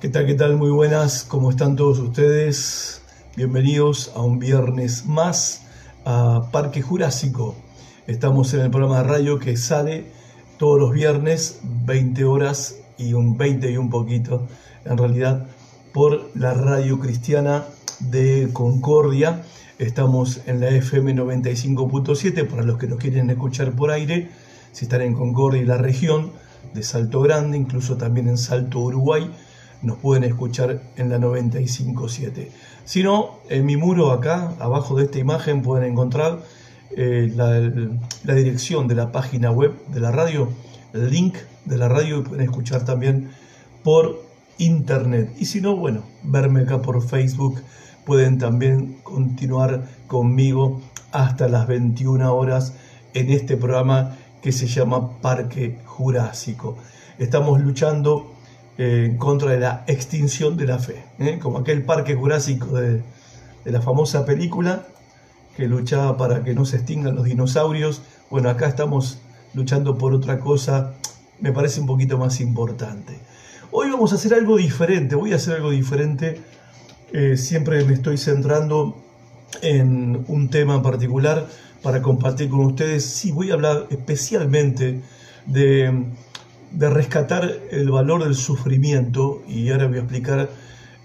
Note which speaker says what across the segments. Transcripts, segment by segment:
Speaker 1: ¿Qué tal? ¿Qué tal? Muy buenas. ¿Cómo están todos ustedes? Bienvenidos a un viernes más a Parque Jurásico. Estamos en el programa de radio que sale todos los viernes, 20 horas y un 20 y un poquito, en realidad, por la radio cristiana de Concordia. Estamos en la FM 95.7 para los que nos quieren escuchar por aire, si están en Concordia y la región de Salto Grande, incluso también en Salto Uruguay nos pueden escuchar en la 957. Si no, en mi muro acá, abajo de esta imagen, pueden encontrar eh, la, dirección de la página web de la radio, el link de la radio y pueden escuchar también por internet. Y si no, bueno, verme acá por Facebook, pueden también continuar conmigo hasta las 21 horas en este programa que se llama Parque Jurásico. Estamos luchando en contra de la extinción de la fe, ¿eh? como aquel parque jurásico de, la famosa película que luchaba para que no se extingan los dinosaurios. Bueno, acá estamos luchando por otra cosa, me parece un poquito más importante. Hoy vamos a hacer algo diferente, voy a hacer algo diferente. Eh, siempre me estoy centrando en un tema en particular para compartir con ustedes. Sí, voy a hablar especialmente de de rescatar el valor del sufrimiento, y ahora voy a explicar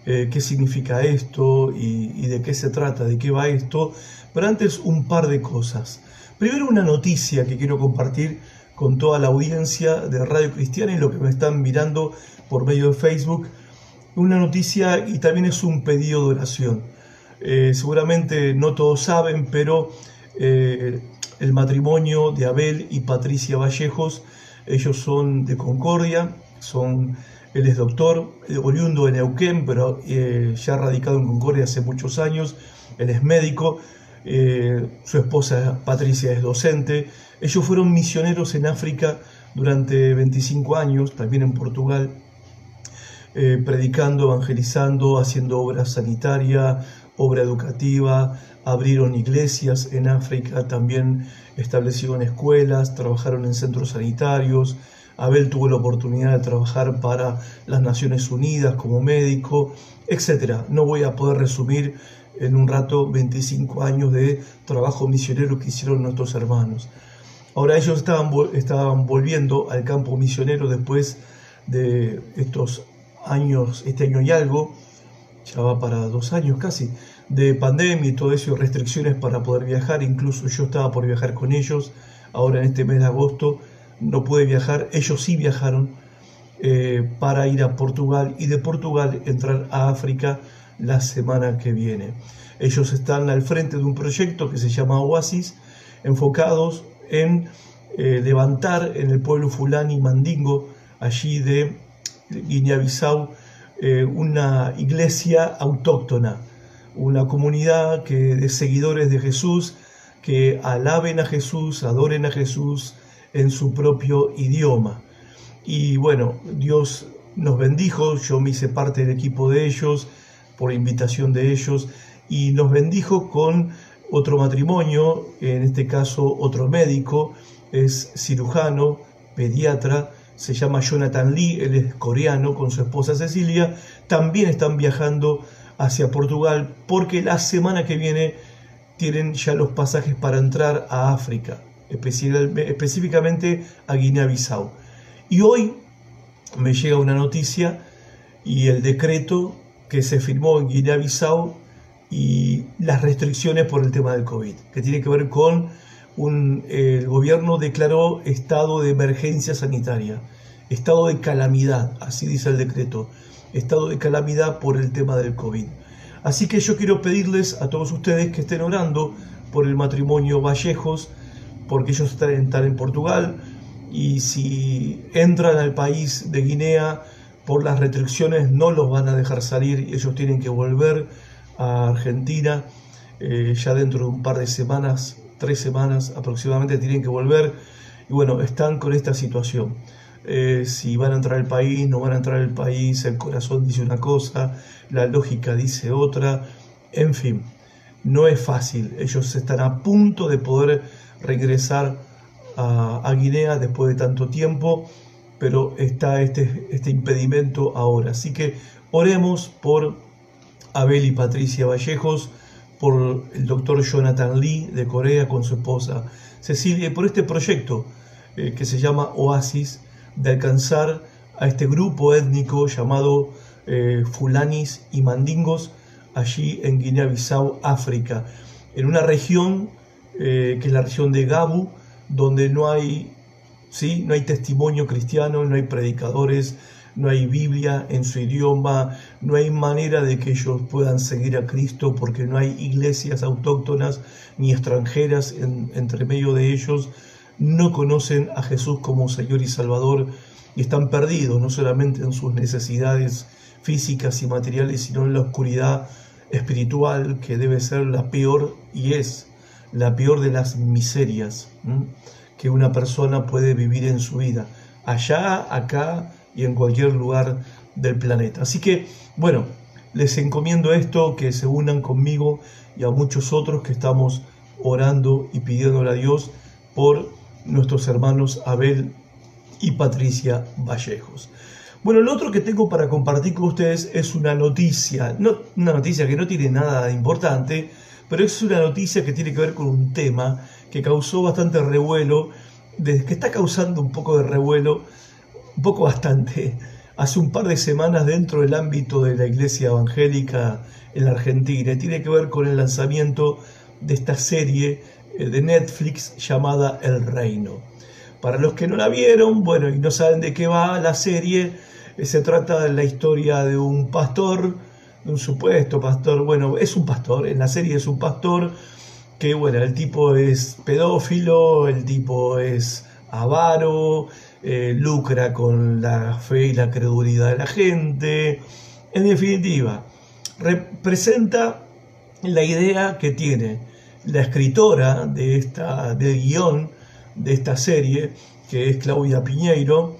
Speaker 1: eh, qué significa esto y, de qué se trata, de qué va esto, pero antes un par de cosas. Primero una noticia que quiero compartir con toda la audiencia de Radio Cristiana y lo que me están mirando por medio de Facebook. Una noticia y también es un pedido de oración. Eh, seguramente no todos saben, pero eh, el matrimonio de Abel y Patricia Vallejos ellos son de Concordia, son, él es doctor, eh, oriundo de Neuquén, pero eh, ya radicado en Concordia hace muchos años. Él es médico, eh, su esposa Patricia es docente. Ellos fueron misioneros en África durante 25 años, también en Portugal, predicando, evangelizando, haciendo obra sanitaria, obra educativa, abrieron iglesias en África, también establecieron escuelas, trabajaron en centros sanitarios. Abel tuvo la oportunidad de trabajar para las Naciones Unidas como médico, etc. No voy a poder resumir en un rato 25 años de trabajo misionero que hicieron nuestros hermanos. Ahora ellos estaban, estaban volviendo al campo misionero después de estos años, este año y algo, ya va para dos años casi, de pandemia y todo eso, restricciones para poder viajar, incluso yo estaba por viajar con ellos, ahora en este mes de agosto no pude viajar, ellos sí viajaron eh, para ir a Portugal y de Portugal entrar a África la semana que viene. Ellos están al frente de un proyecto que se llama Oasis, enfocados en eh, levantar en el pueblo fulani mandingo, allí de Guinea-Bissau, eh, una iglesia autóctona una comunidad que, de seguidores de Jesús que alaben a Jesús, adoren a Jesús en su propio idioma. Y bueno, Dios nos bendijo, yo me hice parte del equipo de ellos, por invitación de ellos, y nos bendijo con otro matrimonio, en este caso otro médico, es cirujano, pediatra, se llama Jonathan Lee, él es coreano con su esposa Cecilia, también están viajando hacia Portugal porque la semana que viene tienen ya los pasajes para entrar a África, específicamente a Guinea-Bissau. Y hoy me llega una noticia y el decreto que se firmó en Guinea-Bissau y las restricciones por el tema del COVID, que tiene que ver con el gobierno declaró estado de emergencia sanitaria, estado de calamidad, así dice el decreto estado de calamidad por el tema del COVID. Así que yo quiero pedirles a todos ustedes que estén orando por el matrimonio Vallejos, porque ellos están en Portugal y si entran al país de Guinea por las restricciones no los van a dejar salir, ellos tienen que volver a Argentina eh, ya dentro de un par de semanas, tres semanas aproximadamente tienen que volver y bueno, están con esta situación. Eh, si van a entrar al país, no van a entrar al país, el corazón dice una cosa, la lógica dice otra, en fin, no es fácil. Ellos están a punto de poder regresar a, Guinea después de tanto tiempo, pero está este, este impedimento ahora. Así que oremos por Abel y Patricia Vallejos, por el doctor Jonathan Lee de Corea con su esposa Cecilia, y por este proyecto eh, que se llama Oasis, de alcanzar a este grupo étnico llamado eh, Fulanis y Mandingos, allí en Guinea-Bissau, África, en una región eh, que es la región de Gabu, donde no hay, ¿sí? no hay testimonio cristiano, no hay predicadores, no hay Biblia en su idioma, no hay manera de que ellos puedan seguir a Cristo porque no hay iglesias autóctonas ni extranjeras entre medio de ellos, no conocen a Jesús como Señor y Salvador y están perdidos no solamente en sus necesidades físicas y materiales, sino en la oscuridad espiritual que debe ser la peor y es la peor de las miserias que una persona puede vivir en su vida, allá, acá y en cualquier lugar del planeta. Así que, bueno, les encomiendo esto, que se unan conmigo y a muchos otros que estamos orando y pidiéndole a Dios por nuestros hermanos Abel y Patricia Vallejos. Bueno, lo otro que tengo para compartir con ustedes es una noticia, no, una noticia que no tiene nada de importante, pero es una noticia que tiene que ver con un tema que causó bastante revuelo, que está causando un poco de revuelo, un poco bastante, hace un par de semanas dentro del ámbito de la iglesia evangélica en la Argentina. tiene que ver con el lanzamiento de esta serie de Netflix llamada El Reino. Para los que no la vieron, bueno, y no saben de qué va la serie, eh, se trata de la historia de un pastor, de un supuesto pastor, bueno, es un pastor, en la serie es un pastor que, bueno, el tipo es pedófilo, el tipo es avaro, eh, lucra con la fe y la credulidad de la gente, en definitiva, representa la idea que tiene la escritora de esta, guion de esta serie, que es Claudia Piñeiro,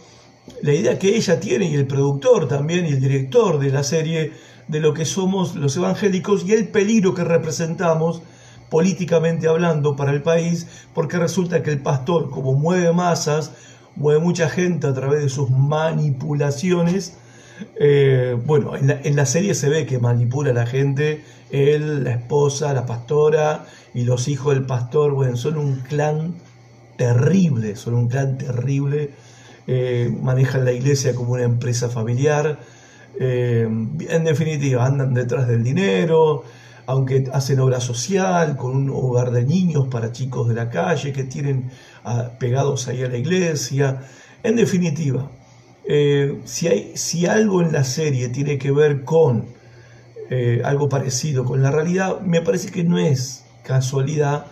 Speaker 1: la idea que ella tiene y el productor también y el director de la serie de lo que somos los evangélicos y el peligro que representamos políticamente hablando para el país, porque resulta que el pastor, como mueve masas, mueve mucha gente a través de sus manipulaciones, eh, bueno, en la, serie se ve que manipula a la gente, él, la esposa, la pastora y los hijos del pastor, bueno, son un clan terrible, son un clan terrible eh, manejan la iglesia como una empresa familiar, eh, en definitiva, andan detrás del dinero, aunque hacen obra social con un hogar de niños para chicos de la calle que tienen ah, pegados ahí a la iglesia. En definitiva, eh, si, hay, si algo en la serie tiene que ver con algo parecido con la realidad, me parece que no es casualidad,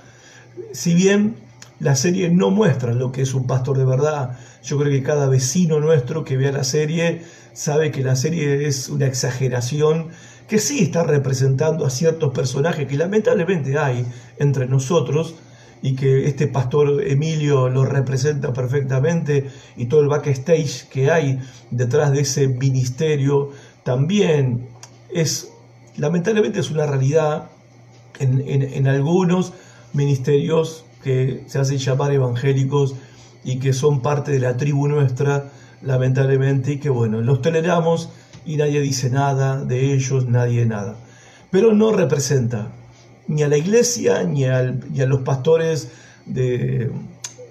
Speaker 1: si bien la serie no muestra lo que es un pastor de verdad. Yo creo que cada vecino nuestro que vea la serie sabe que la serie es una exageración que sí está representando a ciertos personajes que lamentablemente hay entre nosotros y que este pastor Emilio lo representa perfectamente y todo el backstage que hay detrás de ese ministerio también es lamentablemente es una realidad en, en algunos ministerios que se hacen llamar evangélicos y que son parte de la tribu nuestra, lamentablemente, y que bueno, los toleramos y nadie dice nada de ellos, nadie nada. Pero no representa ni a la iglesia, ni, a los pastores de,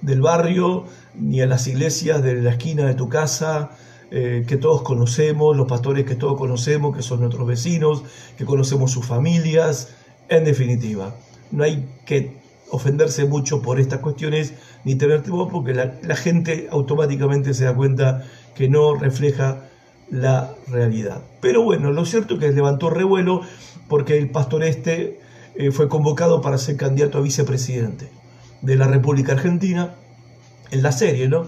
Speaker 1: del barrio, ni a las iglesias de la esquina de tu casa, eh, que todos conocemos, los pastores que todos conocemos, que son nuestros vecinos, que conocemos sus familias, en definitiva. No hay que ofenderse mucho por estas cuestiones ni tener temor porque la, gente automáticamente se da cuenta que no refleja la realidad. Pero bueno, lo cierto es que levantó revuelo porque el pastor este eh, fue convocado para ser candidato a vicepresidente de la República Argentina en la serie, ¿no?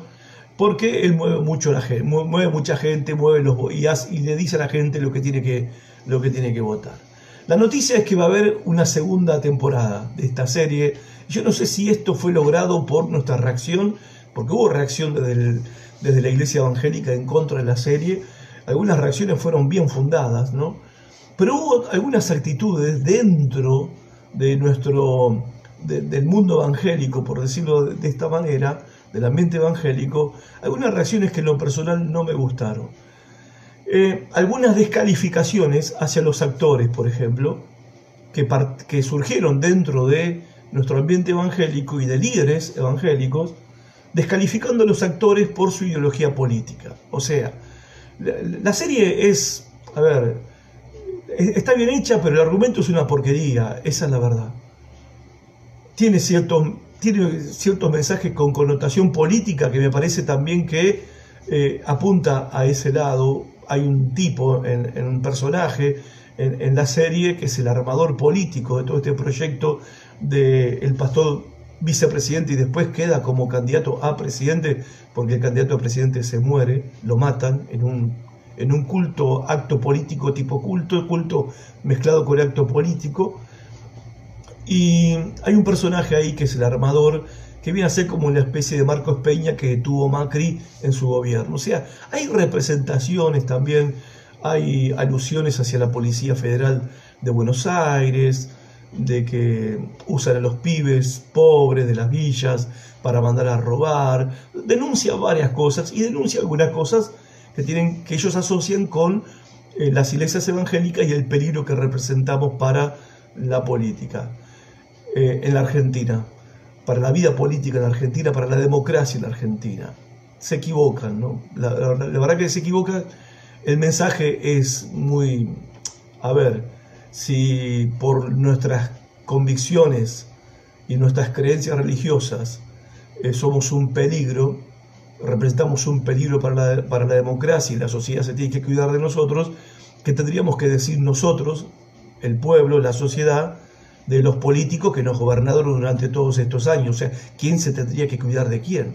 Speaker 1: Porque él mueve mucho la gente, mueve mucha gente, mueve los y, y le dice a la gente lo que tiene que, lo que tiene que votar. La noticia es que va a haber una segunda temporada de esta serie yo no sé si esto fue logrado por nuestra reacción, porque hubo reacción desde, desde la iglesia evangélica en contra de la serie, algunas reacciones fueron bien fundadas, ¿no? Pero hubo algunas actitudes dentro de nuestro, del mundo evangélico, por decirlo de, esta manera, del ambiente evangélico, algunas reacciones que en lo personal no me gustaron. Eh, algunas descalificaciones hacia los actores, por ejemplo, que, que surgieron dentro de nuestro ambiente evangélico y de líderes evangélicos, descalificando a los actores por su ideología política. O sea, la, serie es, a ver, está bien hecha, pero el argumento es una porquería, esa es la verdad. Tiene ciertos, tiene ciertos mensajes con connotación política que me parece también que eh, apunta a ese lado. Hay un tipo en, un personaje en, en, la serie que es el armador político de todo este proyecto del pastor vicepresidente y después queda como candidato a presidente, porque el candidato a presidente se muere, lo matan en un, en un culto, acto político tipo culto, culto mezclado con acto político. Y hay un personaje ahí que es el armador, que viene a ser como una especie de Marcos Peña que tuvo Macri en su gobierno. O sea, hay representaciones también, hay alusiones hacia la Policía Federal de Buenos Aires, de que usan a los pibes pobres de las villas para mandar a robar, denuncia varias cosas y denuncia algunas cosas que, tienen, que ellos asocian con eh, las iglesias evangélicas y el peligro que representamos para la política eh, en la Argentina, para la vida política en la Argentina, para la democracia en la Argentina. Se equivocan, ¿no? La, la verdad que se equivocan. El mensaje es muy, a ver, si por nuestras convicciones y nuestras creencias religiosas eh, somos un peligro, representamos un peligro para la, para la democracia y la sociedad se tiene que cuidar de nosotros, que tendríamos que decir nosotros, el pueblo, la sociedad, de los políticos que nos gobernaron durante todos estos años. O sea, ¿quién se tendría que cuidar de quién?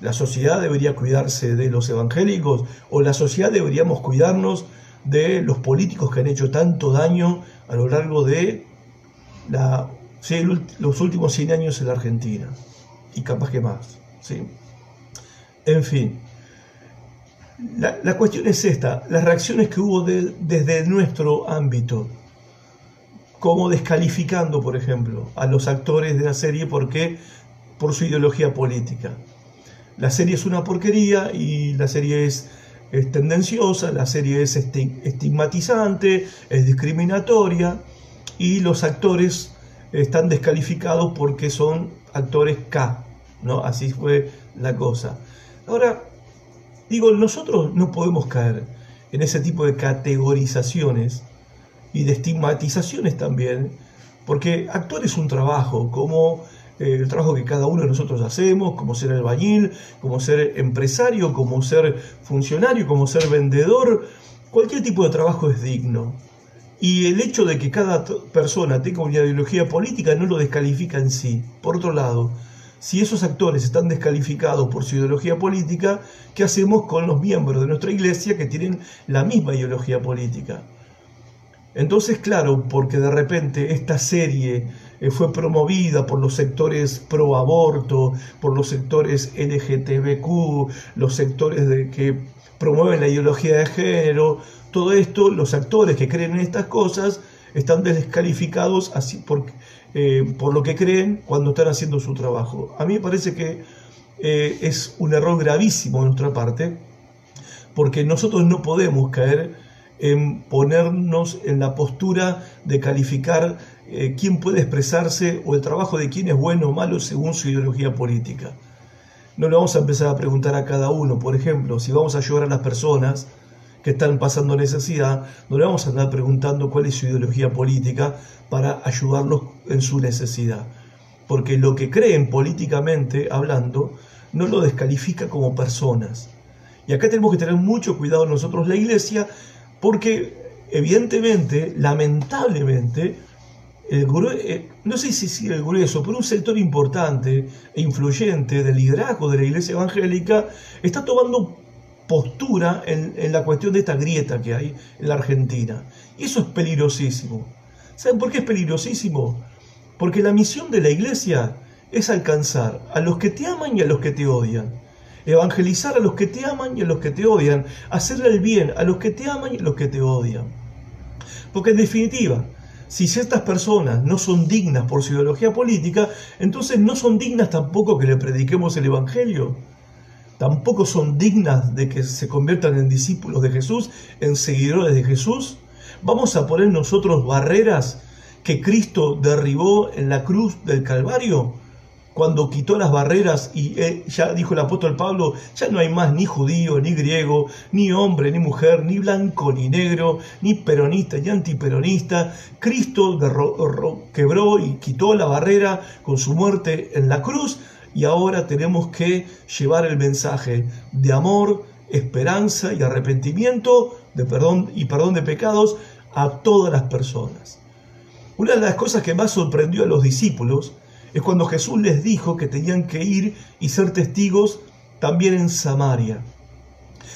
Speaker 1: ¿La sociedad debería cuidarse de los evangélicos o la sociedad deberíamos cuidarnos de los políticos que han hecho tanto daño a lo largo de la, los últimos 100 años en la Argentina, y capaz que más. ¿sí? En fin, la, cuestión es esta, las reacciones que hubo desde nuestro ámbito, como descalificando, por ejemplo, a los actores de la serie porque por su ideología política. La serie es una porquería y la serie es es tendenciosa, la serie es estigmatizante, es discriminatoria y los actores están descalificados porque son actores K, ¿no? Así fue la cosa. Ahora, digo, nosotros no podemos caer en ese tipo de categorizaciones y de estigmatizaciones también, porque actuar es un trabajo, como eh, el trabajo que cada uno de nosotros hacemos, como ser albañil, como ser empresario, como ser funcionario, como ser vendedor, cualquier tipo de trabajo es digno. Y el hecho de que cada persona tenga una ideología política no lo descalifica en sí. Por otro lado, si esos actores están descalificados por su ideología política, ¿qué hacemos con los miembros de nuestra iglesia que tienen la misma ideología política? Entonces, claro, porque de repente esta serie eh, fue promovida por los sectores pro aborto, por los sectores LGTBQ, los sectores de, que promueven la ideología de género, todo esto, los actores que creen en estas cosas están descalificados así por, eh, por lo que creen cuando están haciendo su trabajo. A mí me parece que eh, es un error gravísimo de nuestra parte, porque nosotros no podemos caer en ponernos en la postura de calificar eh, quién puede expresarse o el trabajo de quién es bueno o malo según su ideología política. No le vamos a empezar a preguntar a cada uno, por ejemplo, si vamos a ayudar a las personas que están pasando necesidad, no le vamos a andar preguntando cuál es su ideología política para ayudarlos en su necesidad. Porque lo que creen políticamente hablando no lo descalifica como personas. Y acá tenemos que tener mucho cuidado nosotros, la iglesia, porque evidentemente, lamentablemente, el eh, no sé si el grueso, pero un sector importante e influyente del liderazgo de la iglesia evangélica está tomando postura en, la cuestión de esta grieta que hay en la Argentina. Y eso es peligrosísimo. ¿Saben por qué es peligrosísimo? Porque la misión de la iglesia es alcanzar a los que te aman y a los que te odian evangelizar a los que te aman y a los que te odian, hacerle el bien a los que te aman y a los que te odian. Porque en definitiva, si ciertas personas no son dignas por su ideología política, entonces no son dignas tampoco que le prediquemos el Evangelio. Tampoco son dignas de que se conviertan en discípulos de Jesús, en seguidores de Jesús. Vamos a poner nosotros barreras que Cristo derribó en la cruz del Calvario cuando quitó las barreras y eh, ya dijo el apóstol Pablo, ya no hay más ni judío, ni griego, ni hombre, ni mujer, ni blanco, ni negro, ni peronista, ni antiperonista. Cristo quebró y quitó la barrera con su muerte en la cruz y ahora tenemos que llevar el mensaje de amor, esperanza y arrepentimiento de perdón y perdón de pecados a todas las personas. Una de las cosas que más sorprendió a los discípulos es cuando Jesús les dijo que tenían que ir y ser testigos también en Samaria.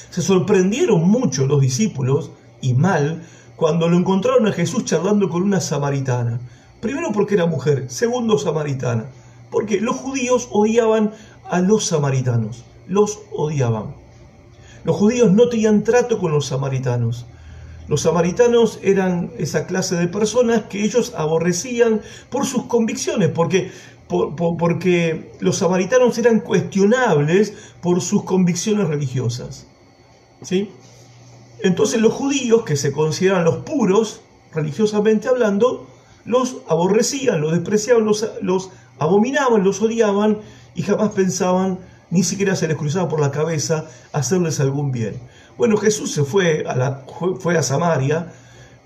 Speaker 1: Se sorprendieron mucho los discípulos, y mal, cuando lo encontraron a Jesús charlando con una samaritana. Primero porque era mujer, segundo samaritana, porque los judíos odiaban a los samaritanos, los odiaban. Los judíos no tenían trato con los samaritanos. Los samaritanos eran esa clase de personas que ellos aborrecían por sus convicciones, porque, los samaritanos eran cuestionables por sus convicciones religiosas. ¿sí? Entonces los judíos, que se consideran los puros, religiosamente hablando, los aborrecían, los despreciaban, los, los abominaban, los odiaban y jamás pensaban, ni siquiera se les cruzaba por la cabeza, hacerles algún bien. Bueno, Jesús se fue a, la, fue a Samaria,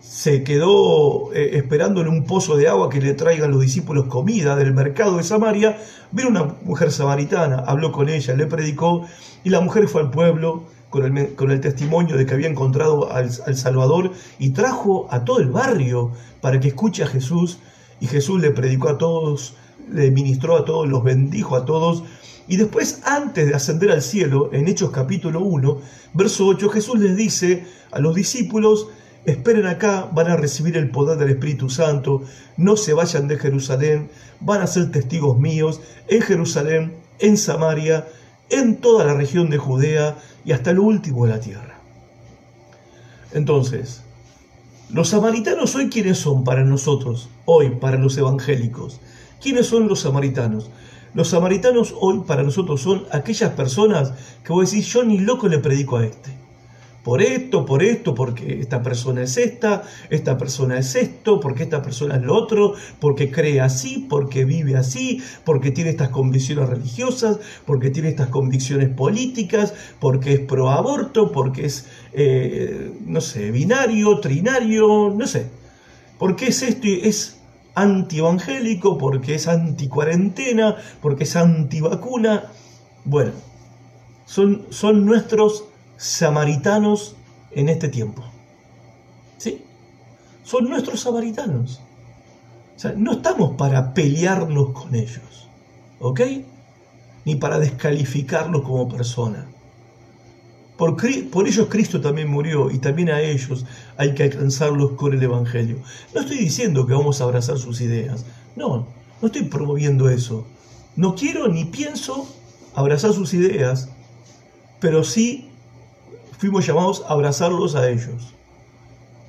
Speaker 1: se quedó eh, esperando en un pozo de agua que le traigan los discípulos comida del mercado de Samaria. Vino una mujer samaritana, habló con ella, le predicó y la mujer fue al pueblo con el, con el testimonio de que había encontrado al, al Salvador y trajo a todo el barrio para que escuche a Jesús y Jesús le predicó a todos, le ministró a todos, los bendijo a todos y después, antes de ascender al cielo, en Hechos capítulo 1, verso 8, Jesús les dice a los discípulos, esperen acá, van a recibir el poder del Espíritu Santo, no se vayan de Jerusalén, van a ser testigos míos en Jerusalén, en Samaria, en toda la región de Judea y hasta lo último de la tierra. Entonces, los samaritanos hoy quiénes son para nosotros, hoy para los evangélicos. ¿Quiénes son los samaritanos? Los samaritanos hoy para nosotros son aquellas personas que vos decís, yo ni loco le predico a este. Por esto, por esto, porque esta persona es esta, esta persona es esto, porque esta persona es lo otro, porque cree así, porque vive así, porque tiene estas convicciones religiosas, porque tiene estas convicciones políticas, porque es pro aborto, porque es, eh, no sé, binario, trinario, no sé. Porque es esto y es anti-evangélico, porque es anti-cuarentena, porque es anti-vacuna. Bueno, son, son nuestros samaritanos en este tiempo. ¿Sí? Son nuestros samaritanos. O sea, no estamos para pelearnos con ellos, ¿ok? Ni para descalificarlos como persona. Por, ellos Cristo también murió y también a ellos hay que alcanzarlos con el Evangelio. No estoy diciendo que vamos a abrazar sus ideas. No, no estoy promoviendo eso. No quiero ni pienso abrazar sus ideas, pero sí fuimos llamados a abrazarlos a ellos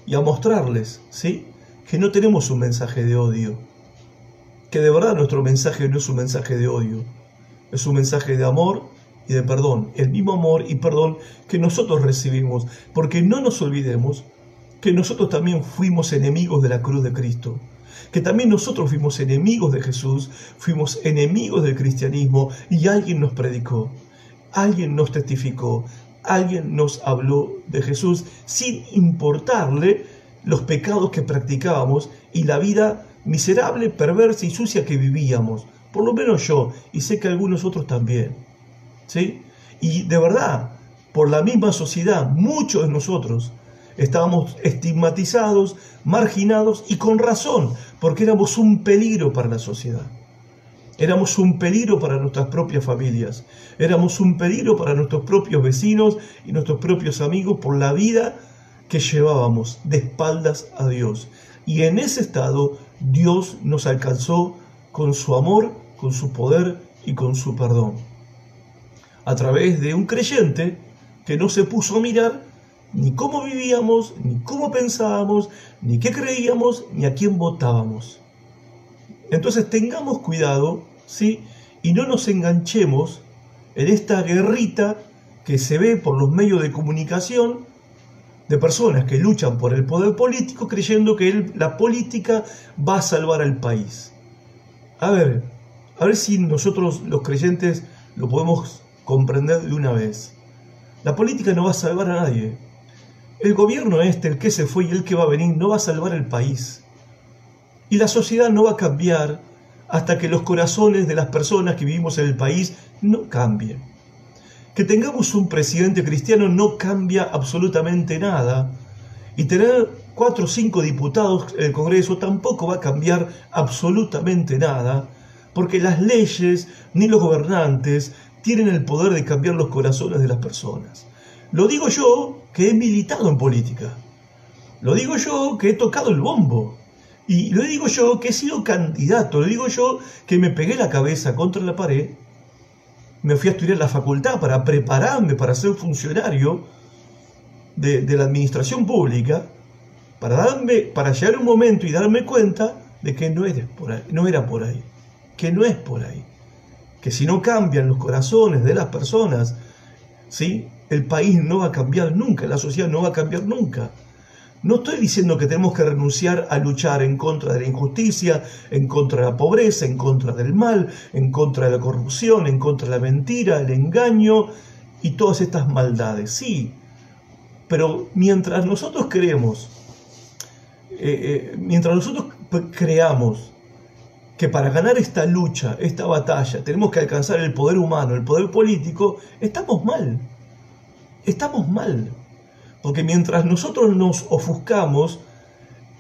Speaker 1: y a mostrarles, ¿sí? Que no tenemos un mensaje de odio. Que de verdad nuestro mensaje no es un mensaje de odio. Es un mensaje de amor y de perdón, el mismo amor y perdón que nosotros recibimos, porque no nos olvidemos que nosotros también fuimos enemigos de la cruz de Cristo, que también nosotros fuimos enemigos de Jesús, fuimos enemigos del cristianismo y alguien nos predicó, alguien nos testificó, alguien nos habló de Jesús sin importarle los pecados que practicábamos y la vida miserable, perversa y sucia que vivíamos. Por lo menos yo, y sé que algunos otros también. ¿Sí? Y de verdad, por la misma sociedad, muchos de nosotros estábamos estigmatizados, marginados y con razón, porque éramos un peligro para la sociedad. Éramos un peligro para nuestras propias familias, éramos un peligro para nuestros propios vecinos y nuestros propios amigos por la vida que llevábamos de espaldas a Dios. Y en ese estado Dios nos alcanzó con su amor, con su poder y con su perdón a través de un creyente que no se puso a mirar ni cómo vivíamos, ni cómo pensábamos, ni qué creíamos, ni a quién votábamos. Entonces tengamos cuidado, ¿sí? Y no nos enganchemos en esta guerrita que se ve por los medios de comunicación de personas que luchan por el poder político creyendo que la política va a salvar al país. A ver, a ver si nosotros los creyentes lo podemos comprender de una vez. La política no va a salvar a nadie. El gobierno este, el que se fue y el que va a venir, no va a salvar el país. Y la sociedad no va a cambiar hasta que los corazones de las personas que vivimos en el país no cambien. Que tengamos un presidente cristiano no cambia absolutamente nada. Y tener cuatro o cinco diputados en el Congreso tampoco va a cambiar absolutamente nada, porque las leyes ni los gobernantes tienen el poder de cambiar los corazones de las personas. Lo digo yo que he militado en política. Lo digo yo que he tocado el bombo. Y lo digo yo que he sido candidato. Lo digo yo que me pegué la cabeza contra la pared. Me fui a estudiar la facultad para prepararme para ser funcionario de, la administración pública. Para, darme, para llegar un momento y darme cuenta de que no por. No era por ahí que no es por ahí que si no cambian los corazones de las personas, ¿sí? el país no va a cambiar nunca, la sociedad no va a cambiar nunca. No estoy diciendo que tenemos que renunciar a luchar en contra de la injusticia, en contra de la pobreza, en contra del mal, en contra de la corrupción, en contra de la mentira, el engaño y todas estas maldades. Sí, pero mientras nosotros creemos, eh, eh, mientras nosotros creamos que para ganar esta lucha, esta batalla, tenemos que alcanzar el poder humano, el poder político, estamos mal. Estamos mal. Porque mientras nosotros nos ofuscamos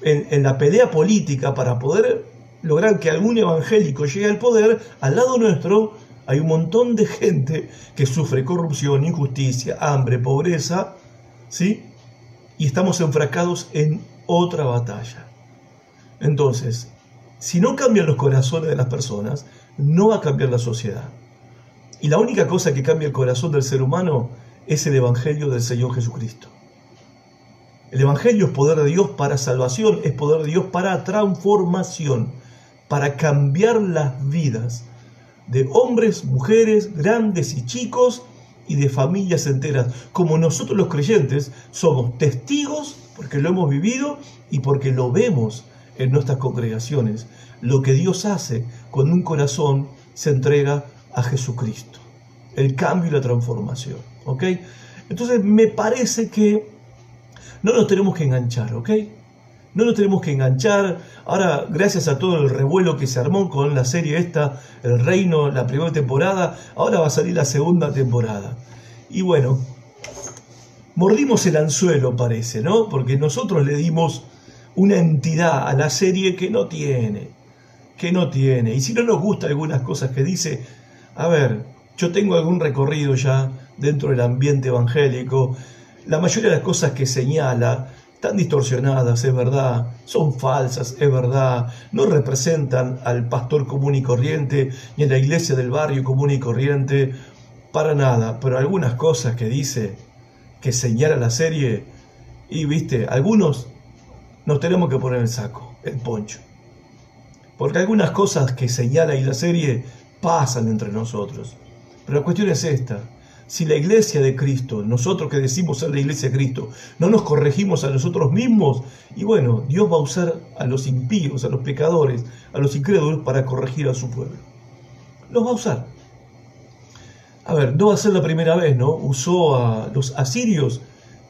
Speaker 1: en, la pelea política para poder lograr que algún evangélico llegue al poder, al lado nuestro hay un montón de gente que sufre corrupción, injusticia, hambre, pobreza, ¿sí? Y estamos enfrascados en otra batalla. Entonces, si no cambian los corazones de las personas, no va a cambiar la sociedad. Y la única cosa que cambia el corazón del ser humano es el Evangelio del Señor Jesucristo. El Evangelio es poder de Dios para salvación, es poder de Dios para transformación, para cambiar las vidas de hombres, mujeres, grandes y chicos y de familias enteras. Como nosotros los creyentes somos testigos porque lo hemos vivido y porque lo vemos en nuestras congregaciones. Lo que Dios hace con un corazón se entrega a Jesucristo. El cambio y la transformación. ¿Ok? Entonces me parece que no nos tenemos que enganchar, ¿ok? No nos tenemos que enganchar. Ahora, gracias a todo el revuelo que se armó con la serie esta, El Reino, la primera temporada, ahora va a salir la segunda temporada. Y bueno, mordimos el anzuelo, parece, ¿no? Porque nosotros le dimos una entidad a la serie que no tiene, que no tiene. Y si no nos gusta algunas cosas que dice, a ver, yo tengo algún recorrido ya dentro del ambiente evangélico, la mayoría de las cosas que señala están distorsionadas, es verdad, son falsas, es verdad, no representan al pastor común y corriente, ni a la iglesia del barrio común y corriente, para nada, pero algunas cosas que dice, que señala la serie, y viste, algunos nos tenemos que poner el saco, el poncho. Porque algunas cosas que señala ahí la serie pasan entre nosotros. Pero la cuestión es esta. Si la iglesia de Cristo, nosotros que decimos ser la iglesia de Cristo, no nos corregimos a nosotros mismos, y bueno, Dios va a usar a los impíos, a los pecadores, a los incrédulos para corregir a su pueblo. Los va a usar. A ver, no va a ser la primera vez, ¿no? Usó a los asirios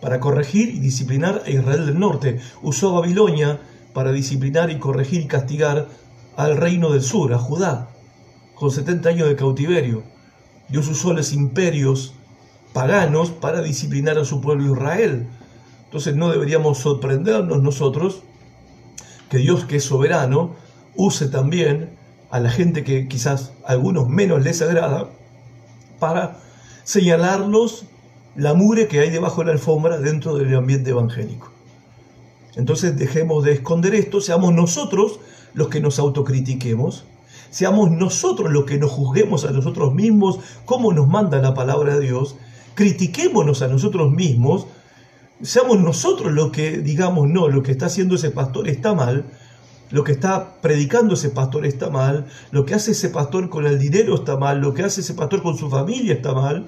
Speaker 1: para corregir y disciplinar a Israel del norte. Usó a Babilonia para disciplinar y corregir y castigar al reino del sur, a Judá, con 70 años de cautiverio. Dios usó los imperios paganos para disciplinar a su pueblo Israel. Entonces no deberíamos sorprendernos nosotros que Dios, que es soberano, use también a la gente que quizás a algunos menos les agrada para señalarlos la mugre que hay debajo de la alfombra dentro del ambiente evangélico. Entonces dejemos de esconder esto, seamos nosotros los que nos autocritiquemos, seamos nosotros los que nos juzguemos a nosotros mismos como nos manda la palabra de Dios, critiquémonos a nosotros mismos, seamos nosotros los que digamos, no, lo que está haciendo ese pastor está mal, lo que está predicando ese pastor está mal, lo que hace ese pastor con el dinero está mal, lo que hace ese pastor con su familia está mal,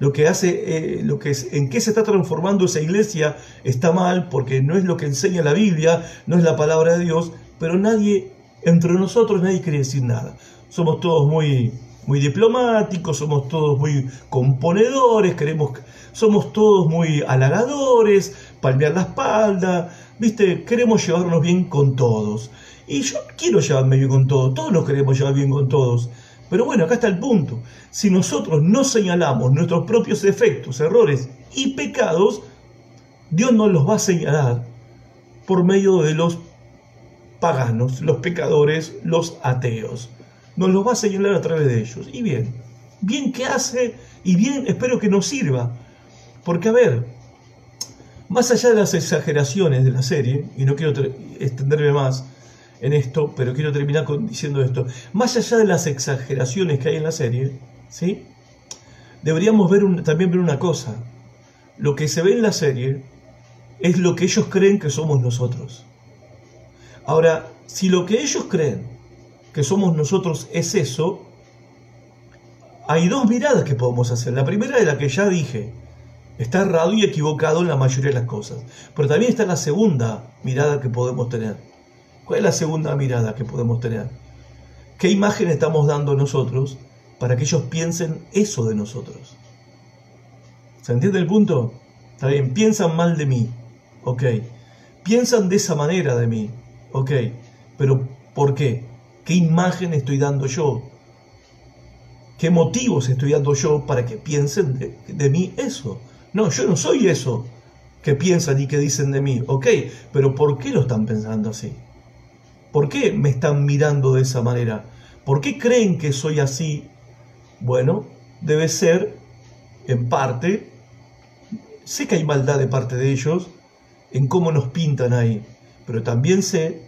Speaker 1: lo que hace, eh, lo que es, en qué se está transformando esa iglesia está mal, porque no es lo que enseña la Biblia, no es la palabra de Dios, pero nadie, entre nosotros nadie quiere decir nada. Somos todos muy, muy diplomáticos, somos todos muy componedores, queremos, somos todos muy halagadores, palmear la espalda, viste, queremos llevarnos bien con todos. Y yo quiero llevarme bien con todos, todos nos queremos llevar bien con todos. Pero bueno, acá está el punto. Si nosotros no señalamos nuestros propios defectos, errores y pecados, Dios nos los va a señalar por medio de los paganos, los pecadores, los ateos. Nos los va a señalar a través de ellos. Y bien, bien que hace y bien espero que nos sirva. Porque a ver, más allá de las exageraciones de la serie, y no quiero extenderme más, en esto, pero quiero terminar diciendo esto. Más allá de las exageraciones que hay en la serie, ¿sí? deberíamos ver también ver una cosa. Lo que se ve en la serie es lo que ellos creen que somos nosotros. Ahora, si lo que ellos creen que somos nosotros es eso, hay dos miradas que podemos hacer. La primera es la que ya dije. Está errado y equivocado en la mayoría de las cosas. Pero también está la segunda mirada que podemos tener ¿Cuál es la segunda mirada que podemos tener? ¿Qué imagen estamos dando nosotros para que ellos piensen eso de nosotros? ¿Se entiende el punto? Está bien, piensan mal de mí, ok. Piensan de esa manera de mí, ok. Pero ¿por qué? ¿Qué imagen estoy dando yo? ¿Qué motivos estoy dando yo para que piensen de, de mí eso? No, yo no soy eso que piensan y que dicen de mí, ok. Pero ¿por qué lo están pensando así? ¿Por qué me están mirando de esa manera? ¿Por qué creen que soy así? Bueno, debe ser, en parte, sé que hay maldad de parte de ellos en cómo nos pintan ahí, pero también sé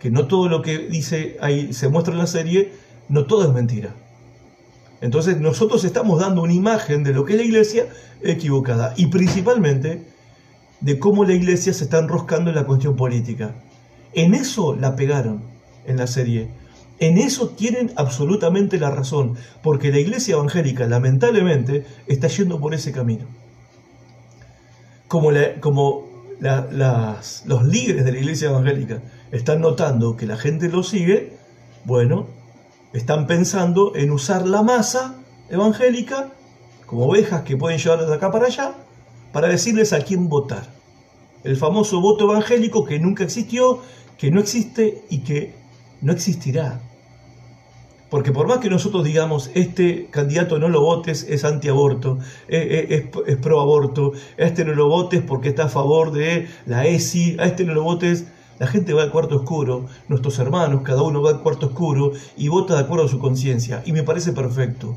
Speaker 1: que no todo lo que dice ahí se muestra en la serie, no todo es mentira. Entonces nosotros estamos dando una imagen de lo que es la iglesia equivocada y principalmente de cómo la iglesia se está enroscando en la cuestión política. En eso la pegaron en la serie. En eso tienen absolutamente la razón, porque la iglesia evangélica lamentablemente está yendo por ese camino. Como, como los líderes de la iglesia evangélica están notando que la gente lo sigue, bueno, están pensando en usar la masa evangélica como ovejas que pueden llevarlas de acá para allá para decirles a quién votar. El famoso voto evangélico que nunca existió que no existe y que no existirá. Porque por más que nosotros digamos, este candidato no lo votes, es antiaborto, es, es, es pro aborto, a este no lo votes porque está a favor de la ESI, a este no lo votes, la gente va al cuarto oscuro, nuestros hermanos, cada uno va al cuarto oscuro y vota de acuerdo a su conciencia. Y me parece perfecto.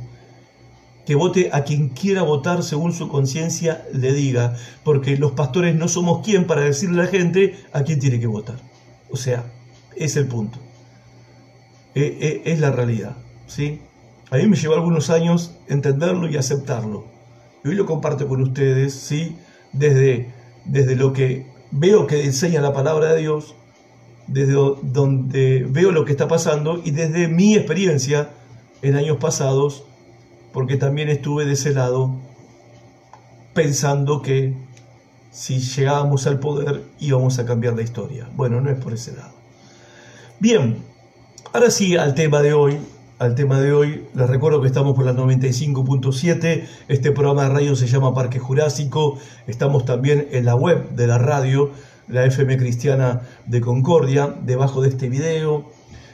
Speaker 1: Que vote a quien quiera votar según su conciencia le diga, porque los pastores no somos quien para decirle a la gente a quién tiene que votar. O sea, es el punto. E, e, es la realidad. ¿sí? A mí me llevó algunos años entenderlo y aceptarlo. Y hoy lo comparto con ustedes, ¿sí? desde, desde lo que veo que enseña la palabra de Dios, desde donde veo lo que está pasando y desde mi experiencia en años pasados, porque también estuve de ese lado pensando que si llegábamos al poder íbamos a cambiar la historia. Bueno, no es por ese lado. Bien, ahora sí al tema de hoy. Al tema de hoy, les recuerdo que estamos por la 95.7, este programa de radio se llama Parque Jurásico, estamos también en la web de la radio, la FM Cristiana de Concordia, debajo de este video,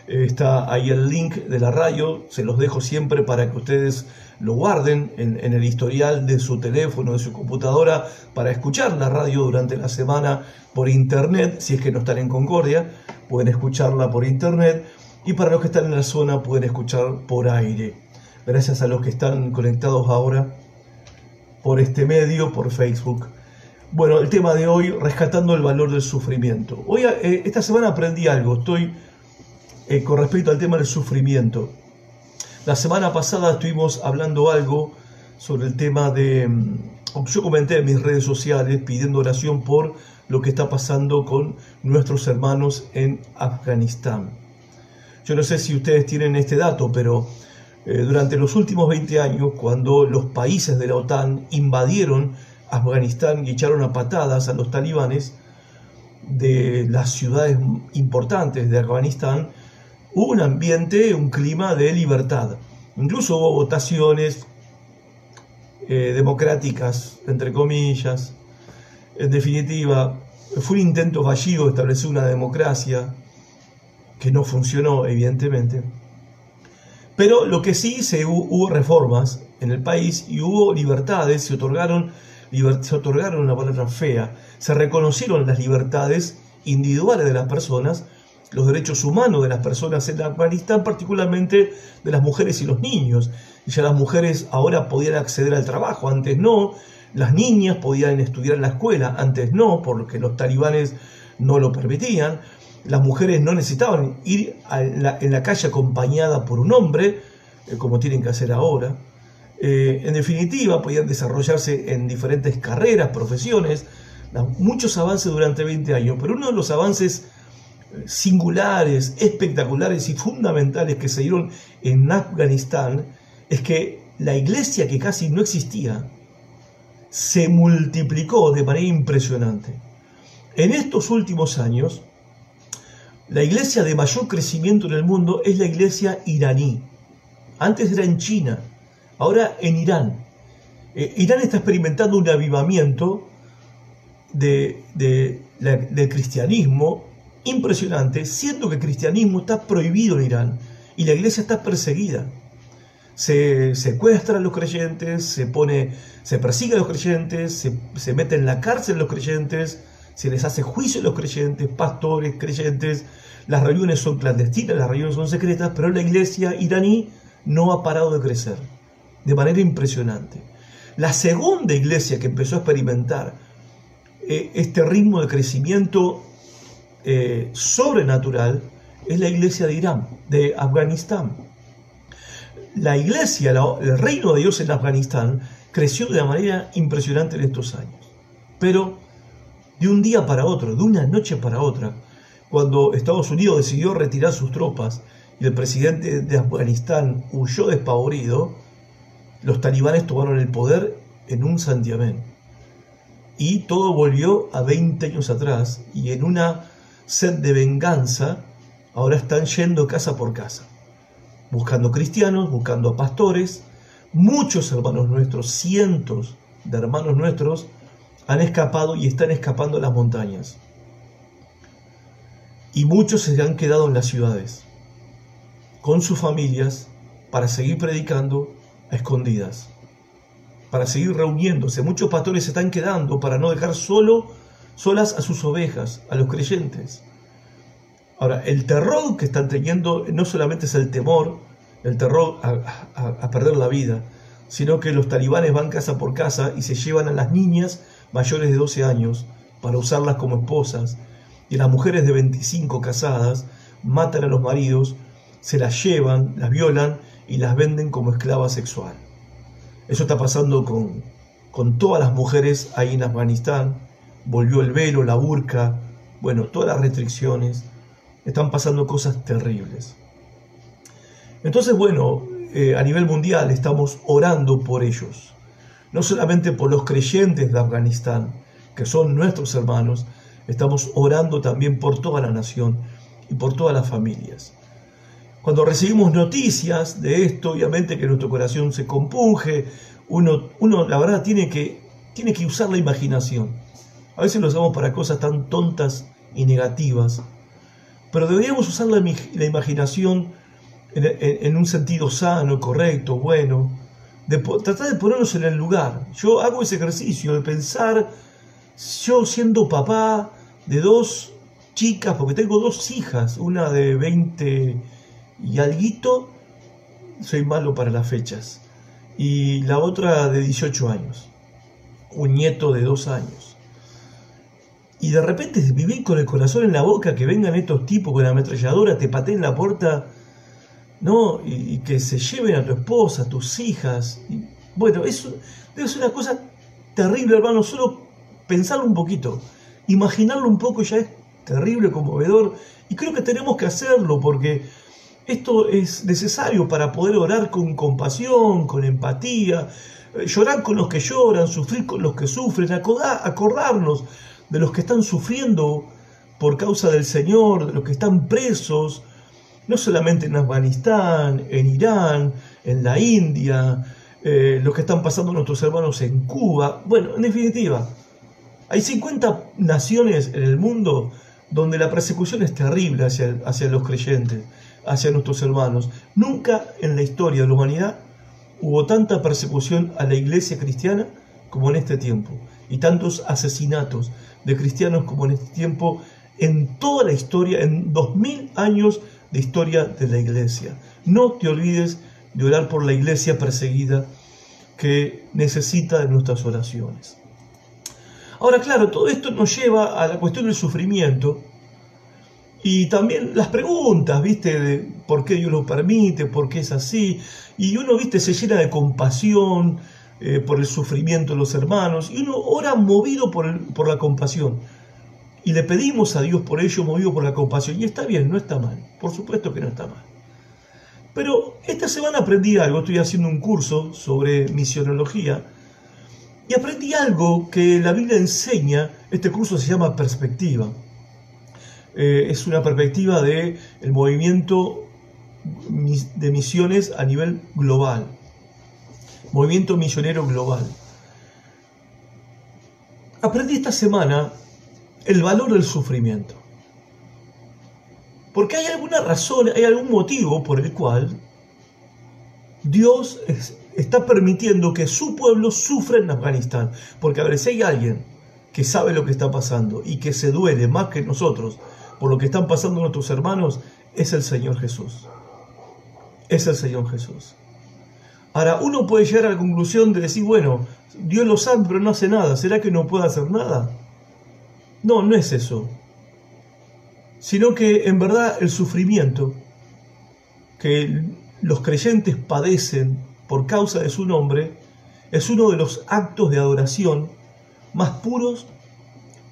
Speaker 1: está ahí el link de la radio, se los dejo siempre para que ustedes lo guarden en, el historial de su teléfono, de su computadora, para escuchar la radio durante la semana por internet, si es que no están en Concordia, pueden escucharla por internet, y para los que están en la zona pueden escuchar por aire. Gracias a los que están conectados ahora por este medio, por Facebook. Bueno, el tema de hoy, rescatando el valor del sufrimiento. Hoy, eh, esta semana aprendí algo, estoy eh, con respecto al tema del sufrimiento. La semana pasada estuvimos hablando algo sobre el tema de, yo comenté en mis redes sociales pidiendo oración por lo que está pasando con nuestros hermanos en Afganistán. Yo no sé si ustedes tienen este dato, pero eh, durante los últimos 20 años, cuando los países de la OTAN invadieron Afganistán y echaron a patadas a los talibanes de las ciudades importantes de Afganistán, hubo un ambiente, un clima de libertad. Incluso hubo votaciones eh, democráticas, entre comillas. En definitiva, fue un intento fallido de establecer una democracia que no funcionó, evidentemente. Pero lo que sí se hubo, reformas en el país y hubo libertades, se otorgaron, se otorgaron una palabra fea, se reconocieron las libertades individuales de las personas, los derechos humanos de las personas en Afganistán, particularmente de las mujeres y los niños. Ya las mujeres ahora podían acceder al trabajo, antes no. Las niñas podían estudiar en la escuela, antes no, porque los talibanes no lo permitían. Las mujeres no necesitaban ir en la, calle acompañada por un hombre, eh, como tienen que hacer ahora. Eh, en definitiva, podían desarrollarse en diferentes carreras, profesiones, muchos avances durante 20 años, pero uno de los avances singulares, espectaculares y fundamentales que se dieron en Afganistán es que la iglesia que casi no existía se multiplicó de manera impresionante. En estos últimos años, la iglesia de mayor crecimiento en el mundo es la iglesia iraní. Antes era en China, ahora en Irán. Eh, Irán está experimentando un avivamiento de, del cristianismo impresionante, siendo que el cristianismo está prohibido en Irán y la iglesia está perseguida. Se secuestra a los creyentes, se pone, se persigue a los creyentes, se, se mete en la cárcel a los creyentes, se les hace juicio a los creyentes, pastores, creyentes, las reuniones son clandestinas, las reuniones son secretas, pero la iglesia iraní no ha parado de crecer, de manera impresionante. La segunda iglesia que empezó a experimentar eh, este ritmo de crecimiento eh, sobrenatural es la iglesia de Irán, de Afganistán. La iglesia, el reino de Dios en Afganistán creció de una manera impresionante en estos años. Pero de un día para otro, de una noche para otra, cuando Estados Unidos decidió retirar sus tropas y el presidente de Afganistán huyó despavorido, los talibanes tomaron el poder en un santiamén. Y todo volvió a 20 años atrás y en una sed de venganza, ahora están yendo casa por casa, buscando cristianos, buscando pastores. Muchos hermanos nuestros, cientos de hermanos nuestros, han escapado y están escapando a las montañas. Y muchos se han quedado en las ciudades, con sus familias, para seguir predicando a escondidas, para seguir reuniéndose. Muchos pastores se están quedando para no dejar solo solas a sus ovejas, a los creyentes. Ahora, el terror que están teniendo no solamente es el temor, el terror a, perder la vida, sino que los talibanes van casa por casa y se llevan a las niñas mayores de 12 años para usarlas como esposas, y las mujeres de 25 casadas matan a los maridos, se las llevan, las violan y las venden como esclava sexual. Eso está pasando con, con todas las mujeres ahí en Afganistán, volvió el velo, la burka, bueno, todas las restricciones, están pasando cosas terribles. Entonces, bueno, eh, a nivel mundial estamos orando por ellos, no solamente por los creyentes de Afganistán, que son nuestros hermanos, estamos orando también por toda la nación y por todas las familias. Cuando recibimos noticias de esto, obviamente que nuestro corazón se compunge, uno, uno la verdad tiene que, tiene que usar la imaginación a veces lo usamos para cosas tan tontas y negativas, pero deberíamos usar la, imaginación en, un sentido sano, correcto, bueno, tratar de ponernos en el lugar. Yo hago ese ejercicio de pensar, yo siendo papá de dos chicas, porque tengo dos hijas, una de 20 y alguito, soy malo para las fechas, y la otra de 18 años, un nieto de dos años y de repente vivís con el corazón en la boca que vengan estos tipos con la ametralladora, te pateen la puerta, ¿no? Y, que se lleven a tu esposa, a tus hijas. bueno, eso debe ser una cosa terrible, hermano, solo pensarlo un poquito, imaginarlo un poco ya es terrible, conmovedor, y creo que tenemos que hacerlo porque esto es necesario para poder orar con compasión, con empatía, eh, llorar con los que lloran, sufrir con los que sufren, acordarnos de los que están sufriendo por causa del Señor, de los que están presos, no solamente en Afganistán, en Irán, en la India, eh, los que están pasando nuestros hermanos en Cuba. Bueno, en definitiva, hay 50 naciones en el mundo donde la persecución es terrible hacia, hacia los creyentes hacia nuestros hermanos. Nunca en la historia de la humanidad hubo tanta persecución a la iglesia cristiana como en este tiempo, y tantos asesinatos de cristianos como en este tiempo, en toda la historia, en dos mil años de historia de la iglesia. No te olvides de orar por la iglesia perseguida que necesita de nuestras oraciones. Ahora, claro, todo esto nos lleva a la cuestión del sufrimiento, y también las preguntas, ¿viste? De por qué Dios lo permite, por qué es así. Y uno, ¿viste? Se llena de compasión eh, por el sufrimiento de los hermanos. Y uno ora movido por, por la compasión. Y le pedimos a Dios por ello, movido por la compasión. Y está bien, no está mal. Por supuesto que no está mal. Pero esta semana aprendí algo. Estoy haciendo un curso sobre misionología. Y aprendí algo que la Biblia enseña. Este curso se llama perspectiva. Eh, es una perspectiva del el movimiento de misiones a nivel global, movimiento misionero global. Aprendí esta semana el valor del sufrimiento. Porque hay alguna razón, hay algún motivo por el cual Dios está permitiendo que su pueblo sufra en Afganistán. Porque a ver, si hay alguien que sabe lo que está pasando y que se duele más que nosotros por lo que están pasando nuestros hermanos es el Señor Jesús. Es el Señor Jesús. Ahora, uno puede llegar a la conclusión de decir, bueno, Dios lo sabe, pero no hace nada. ¿Será que no puede hacer nada? No, no es eso. Sino que en verdad el sufrimiento que los creyentes padecen por causa de su nombre es uno de los actos de adoración más puros,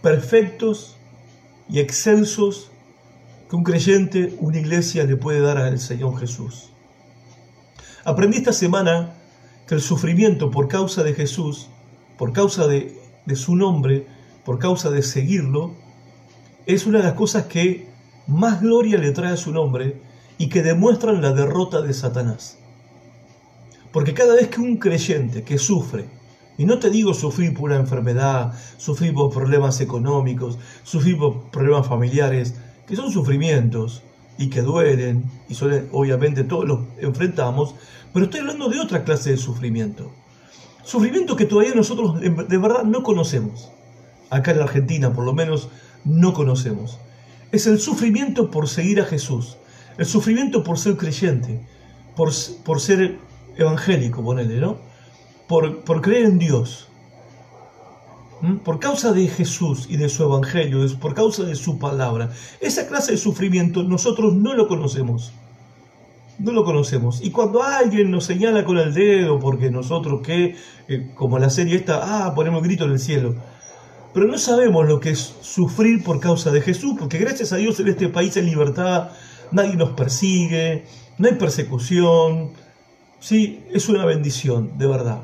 Speaker 1: perfectos y excelsos que un creyente, una iglesia le puede dar al Señor Jesús. Aprendí esta semana que el sufrimiento por causa de Jesús, por causa de, su nombre, por causa de seguirlo, es una de las cosas que más gloria le trae a su nombre y que demuestran la derrota de Satanás. Porque cada vez que un creyente que sufre, y no te digo sufrir por una enfermedad, sufrir por problemas económicos, sufrir por problemas familiares, que son sufrimientos y que duelen, y obviamente todos los enfrentamos, pero estoy hablando de otra clase de sufrimiento. Sufrimiento que todavía nosotros de verdad no conocemos. Acá en la Argentina por lo menos no conocemos. Es el sufrimiento por seguir a Jesús, el sufrimiento por ser creyente, por, por ser evangélico, ponele, ¿no? por, creer en Dios, por causa de Jesús y de su Evangelio, por causa de su palabra. Esa clase de sufrimiento nosotros no lo conocemos. No lo conocemos. Y cuando alguien nos señala con el dedo, porque nosotros que, eh, como la serie esta, ah, ponemos grito en el cielo. Pero no sabemos lo que es sufrir por causa de Jesús, porque gracias a Dios en este país hay libertad, nadie nos persigue, no hay persecución. Sí, es una bendición, de verdad.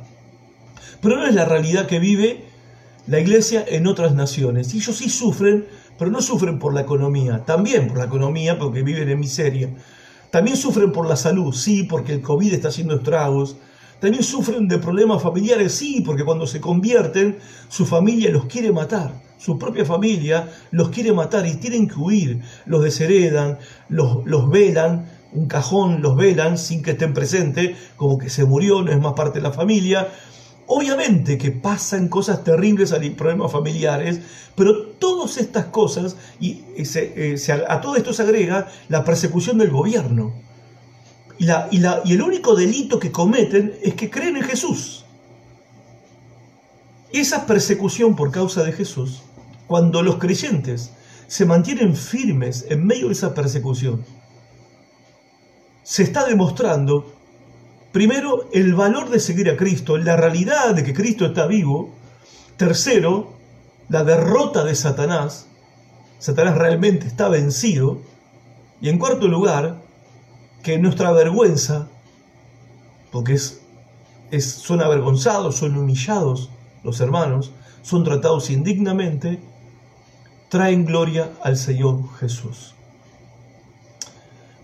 Speaker 1: Pero no es la realidad que vive la iglesia en otras naciones. Y ellos sí sufren, pero no sufren por la economía, también por la economía, porque viven en miseria. También sufren por la salud, sí, porque el COVID está haciendo estragos. También sufren de problemas familiares, sí, porque cuando se convierten, su familia los quiere matar. Su propia familia los quiere matar y tienen que huir. Los desheredan, los, los velan, un cajón los velan sin que estén presentes, como que se murió, no es más parte de la familia Obviamente que pasan cosas terribles a problemas familiares, pero todas estas cosas, y, eh, a todo esto se agrega la persecución del gobierno. Y, y el único delito que cometen es que creen en Jesús. Esa persecución por causa de Jesús, cuando los creyentes se mantienen firmes en medio de esa persecución, se está demostrando Primero, el valor de seguir a Cristo, la realidad de que Cristo está vivo Tercero, la derrota de Satanás. Satanás realmente está vencido. Y en cuarto lugar, que nuestra vergüenza, porque es, es, son avergonzados, son humillados los hermanos, son tratados indignamente, traen gloria al Señor Jesús.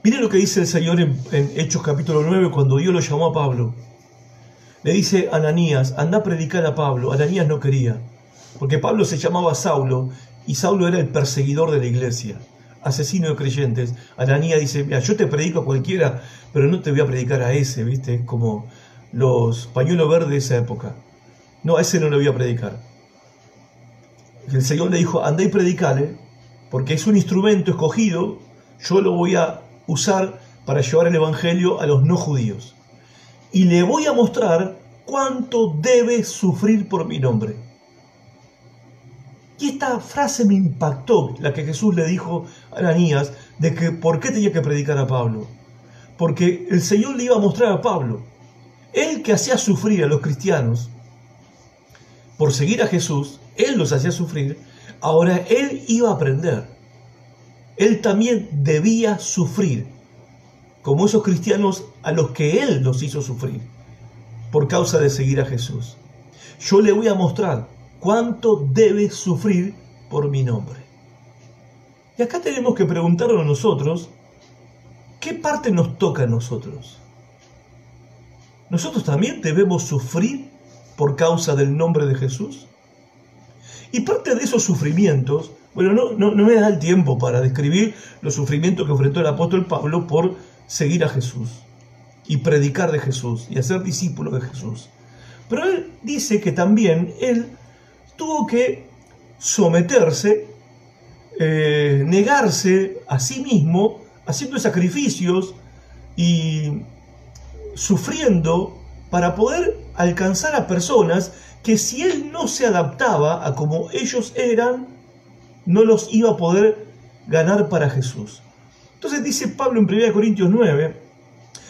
Speaker 1: Mire lo que dice el Señor en, Hechos capítulo 9 cuando Dios lo llamó a Pablo. Le dice Ananías, anda a predicar a Pablo. Ananías no quería, porque Pablo se llamaba Saulo y Saulo era el perseguidor de la iglesia, asesino de creyentes. Ananías dice, mira, yo te predico a cualquiera, pero no te voy a predicar a ese, ¿viste? Como los pañuelos verdes de esa época. No, a ese no le voy a predicar. El Señor le dijo, anda y predicale, porque es un instrumento escogido, yo lo voy a usar para llevar el Evangelio a los no judíos. Y le voy a mostrar cuánto debe sufrir por mi nombre. Y esta frase me impactó, la que Jesús le dijo a Ananías, de que por qué tenía que predicar a Pablo. Porque el Señor le iba a mostrar a Pablo, él que hacía sufrir a los cristianos por seguir a Jesús, él los hacía sufrir, ahora él iba a aprender él también debía sufrir, como esos cristianos a los que Él los hizo sufrir, por causa de seguir a Jesús. Yo le voy a mostrar cuánto debe sufrir por mi nombre. Y acá tenemos que preguntarnos nosotros, ¿qué parte nos toca a nosotros? ¿Nosotros también debemos sufrir por causa del nombre de Jesús? Y parte de esos sufrimientos bueno, no, no, me da el tiempo para describir los sufrimientos que enfrentó el apóstol Pablo por seguir a Jesús y predicar de Jesús y hacer discípulo de Jesús. Pero él dice que también él tuvo que someterse, eh, negarse a sí mismo, haciendo sacrificios y sufriendo para poder alcanzar a personas que si él no se adaptaba a como ellos eran, no los iba a poder ganar para Jesús. Entonces dice Pablo en 1 Corintios 9,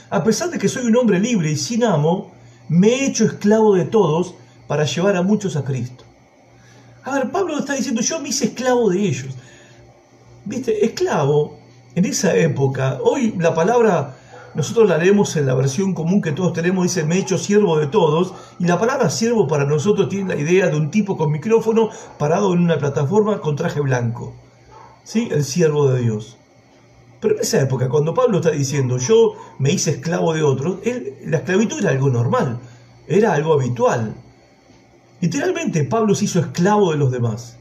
Speaker 1: a pesar de que soy un hombre libre y sin amo, me he hecho esclavo de todos para llevar a muchos a Cristo. A ver, Pablo está diciendo, yo me hice esclavo de ellos. Viste, esclavo, en esa época, hoy la palabra nosotros la leemos en la versión común que todos tenemos, dice, me he hecho siervo de todos, y la palabra siervo para nosotros tiene la idea de un tipo con micrófono parado en una plataforma con traje blanco. ¿Sí? El siervo de Dios. Pero en esa época, cuando Pablo está diciendo, yo me hice esclavo de otros, la esclavitud era algo normal, era algo habitual. Literalmente, Pablo se hizo esclavo de los demás.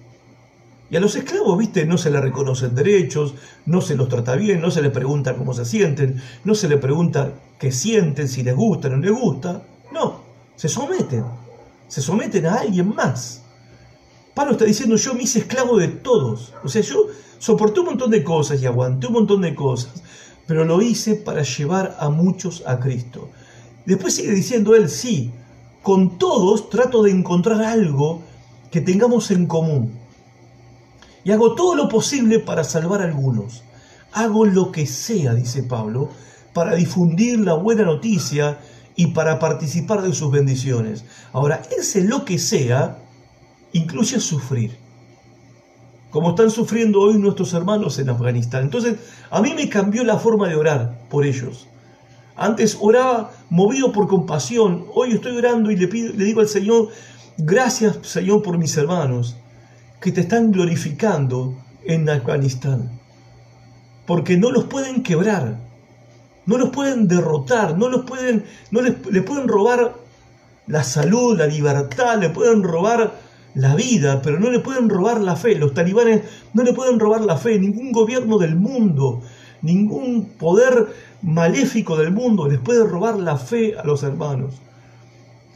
Speaker 1: Y a los esclavos, viste, no se les reconocen derechos, no se los trata bien, no se les pregunta cómo se sienten, no se les pregunta qué sienten, si les gusta no les gusta. No, se someten, se someten a alguien más. Pablo está diciendo, yo me hice esclavo de todos. O sea, yo soporté un montón de cosas y aguanté un montón de cosas, pero lo hice para llevar a muchos a Cristo. Después sigue diciendo él, sí, con todos trato de encontrar algo que tengamos en común y hago todo lo posible para salvar a algunos. Hago lo que sea, dice Pablo, para difundir la buena noticia y para participar de sus bendiciones. Ahora, ese lo que sea incluye sufrir, como están sufriendo hoy nuestros hermanos en Afganistán. Entonces, a mí me cambió la forma de orar por ellos. Antes oraba movido por compasión, hoy estoy orando y le, pido, le digo al Señor, gracias Señor por mis hermanos que te están glorificando en Afganistán. Porque no los pueden quebrar, no los pueden derrotar, no los pueden, no les, pueden robar la salud, la libertad, le pueden robar la vida, pero no le pueden robar la fe. Los talibanes no le pueden robar la fe, ningún gobierno del mundo, ningún poder maléfico del mundo les puede robar la fe a los hermanos.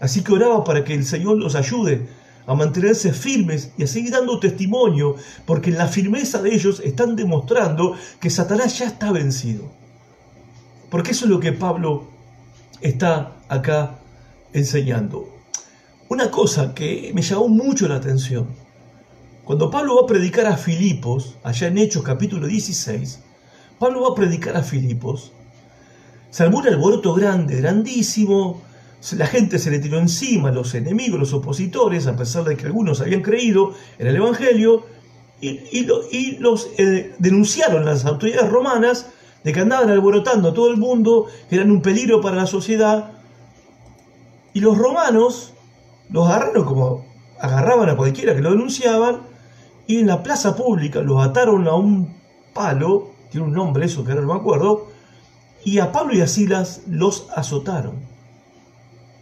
Speaker 1: Así que oraba para que el Señor los ayude a mantenerse firmes y a seguir dando testimonio, porque en la firmeza de ellos están demostrando que Satanás ya está vencido. Porque eso es lo que Pablo está acá enseñando. Una cosa que me llamó mucho la atención, cuando Pablo va a predicar a Filipos, allá en Hechos capítulo 16, Pablo va a predicar a Filipos, se armó un alboroto grande, grandísimo, la gente se le tiró encima, los enemigos, los opositores, a pesar de que algunos habían creído en el Evangelio, y, los eh, denunciaron las autoridades romanas de que andaban alborotando a todo el mundo, que eran un peligro para la sociedad. Y los romanos los agarraron como agarraban a cualquiera que lo denunciaban, y en la plaza pública los ataron a un palo, tiene un nombre eso que ahora no me acuerdo, y a Pablo y a Silas los azotaron.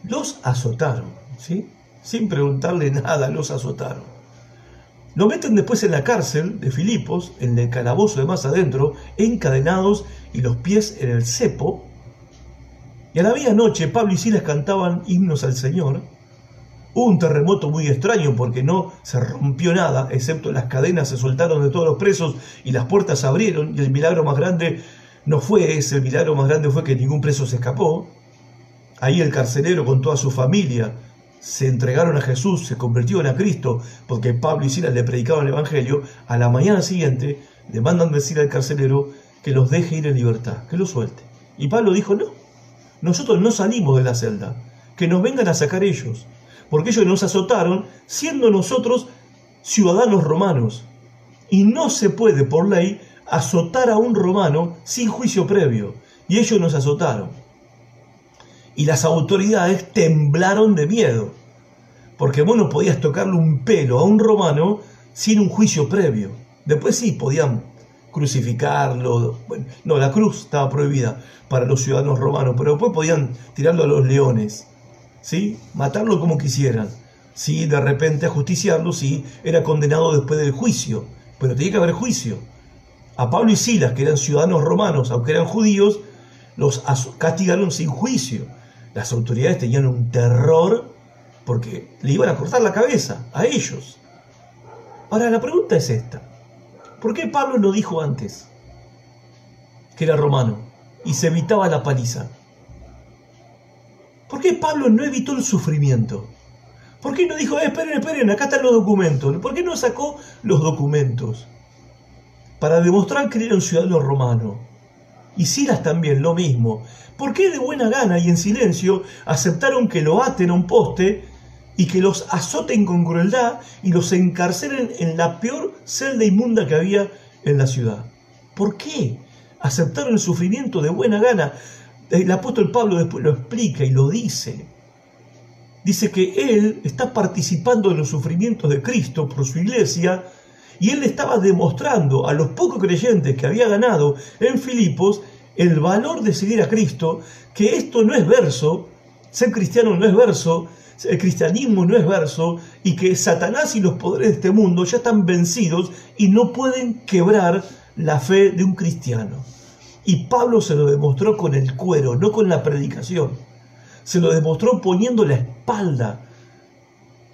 Speaker 1: Los azotaron, ¿sí? Sin preguntarle nada, los azotaron. Lo meten después en la cárcel de Filipos, en el calabozo de más adentro, encadenados y los pies en el cepo. Y a la noche Pablo y Silas cantaban himnos al Señor. Hubo un terremoto muy extraño porque no se rompió nada, excepto las cadenas se soltaron de todos los presos y las puertas se abrieron. Y el milagro más grande no fue ese, el milagro más grande fue que ningún preso se escapó. Ahí el carcelero con toda su familia se entregaron a Jesús, se convirtieron a Cristo, porque Pablo y Silas le predicaban el Evangelio. A la mañana siguiente le mandan decir al carcelero que los deje ir en libertad, que los suelte. Y Pablo dijo, no, nosotros no salimos de la celda, que nos vengan a sacar ellos, porque ellos nos azotaron siendo nosotros ciudadanos romanos. Y no se puede por ley azotar a un romano sin juicio previo. Y ellos nos azotaron y las autoridades temblaron de miedo, porque vos no podías tocarle un pelo a un romano sin un juicio previo. Después sí, podían crucificarlo, bueno, no, la cruz estaba prohibida para los ciudadanos romanos, pero después podían tirarlo a los leones, ¿sí? matarlo como quisieran. Sí, de repente ajusticiarlo, sí, era condenado después del juicio, pero tenía que haber juicio. A Pablo y Silas, que eran ciudadanos romanos, aunque eran judíos, los castigaron sin juicio las autoridades tenían un terror porque le iban a cortar la cabeza a ellos. Ahora la pregunta es esta. ¿Por qué Pablo no dijo antes que era romano y se evitaba la paliza? ¿Por qué Pablo no evitó el sufrimiento? ¿Por qué no dijo, eh, esperen, esperen, acá están los documentos? ¿Por qué no sacó los documentos? Para demostrar que era un ciudadano romano. Y Silas también, lo mismo. ¿Por qué de buena gana y en silencio aceptaron que lo aten a un poste y que los azoten con crueldad y los encarcelen en la peor celda inmunda que había en la ciudad? ¿Por qué? Aceptaron el sufrimiento de buena gana. El apóstol Pablo después lo explica y lo dice. Dice que él está participando en los sufrimientos de Cristo por su iglesia y él estaba demostrando a los pocos creyentes que había ganado en Filipos el valor de seguir a Cristo, que esto no es verso, ser cristiano no es verso, el cristianismo no es verso, y que Satanás y los poderes de este mundo ya están vencidos y no pueden quebrar la fe de un cristiano. Y Pablo se lo demostró con el cuero, no con la predicación. Se lo demostró poniendo la espalda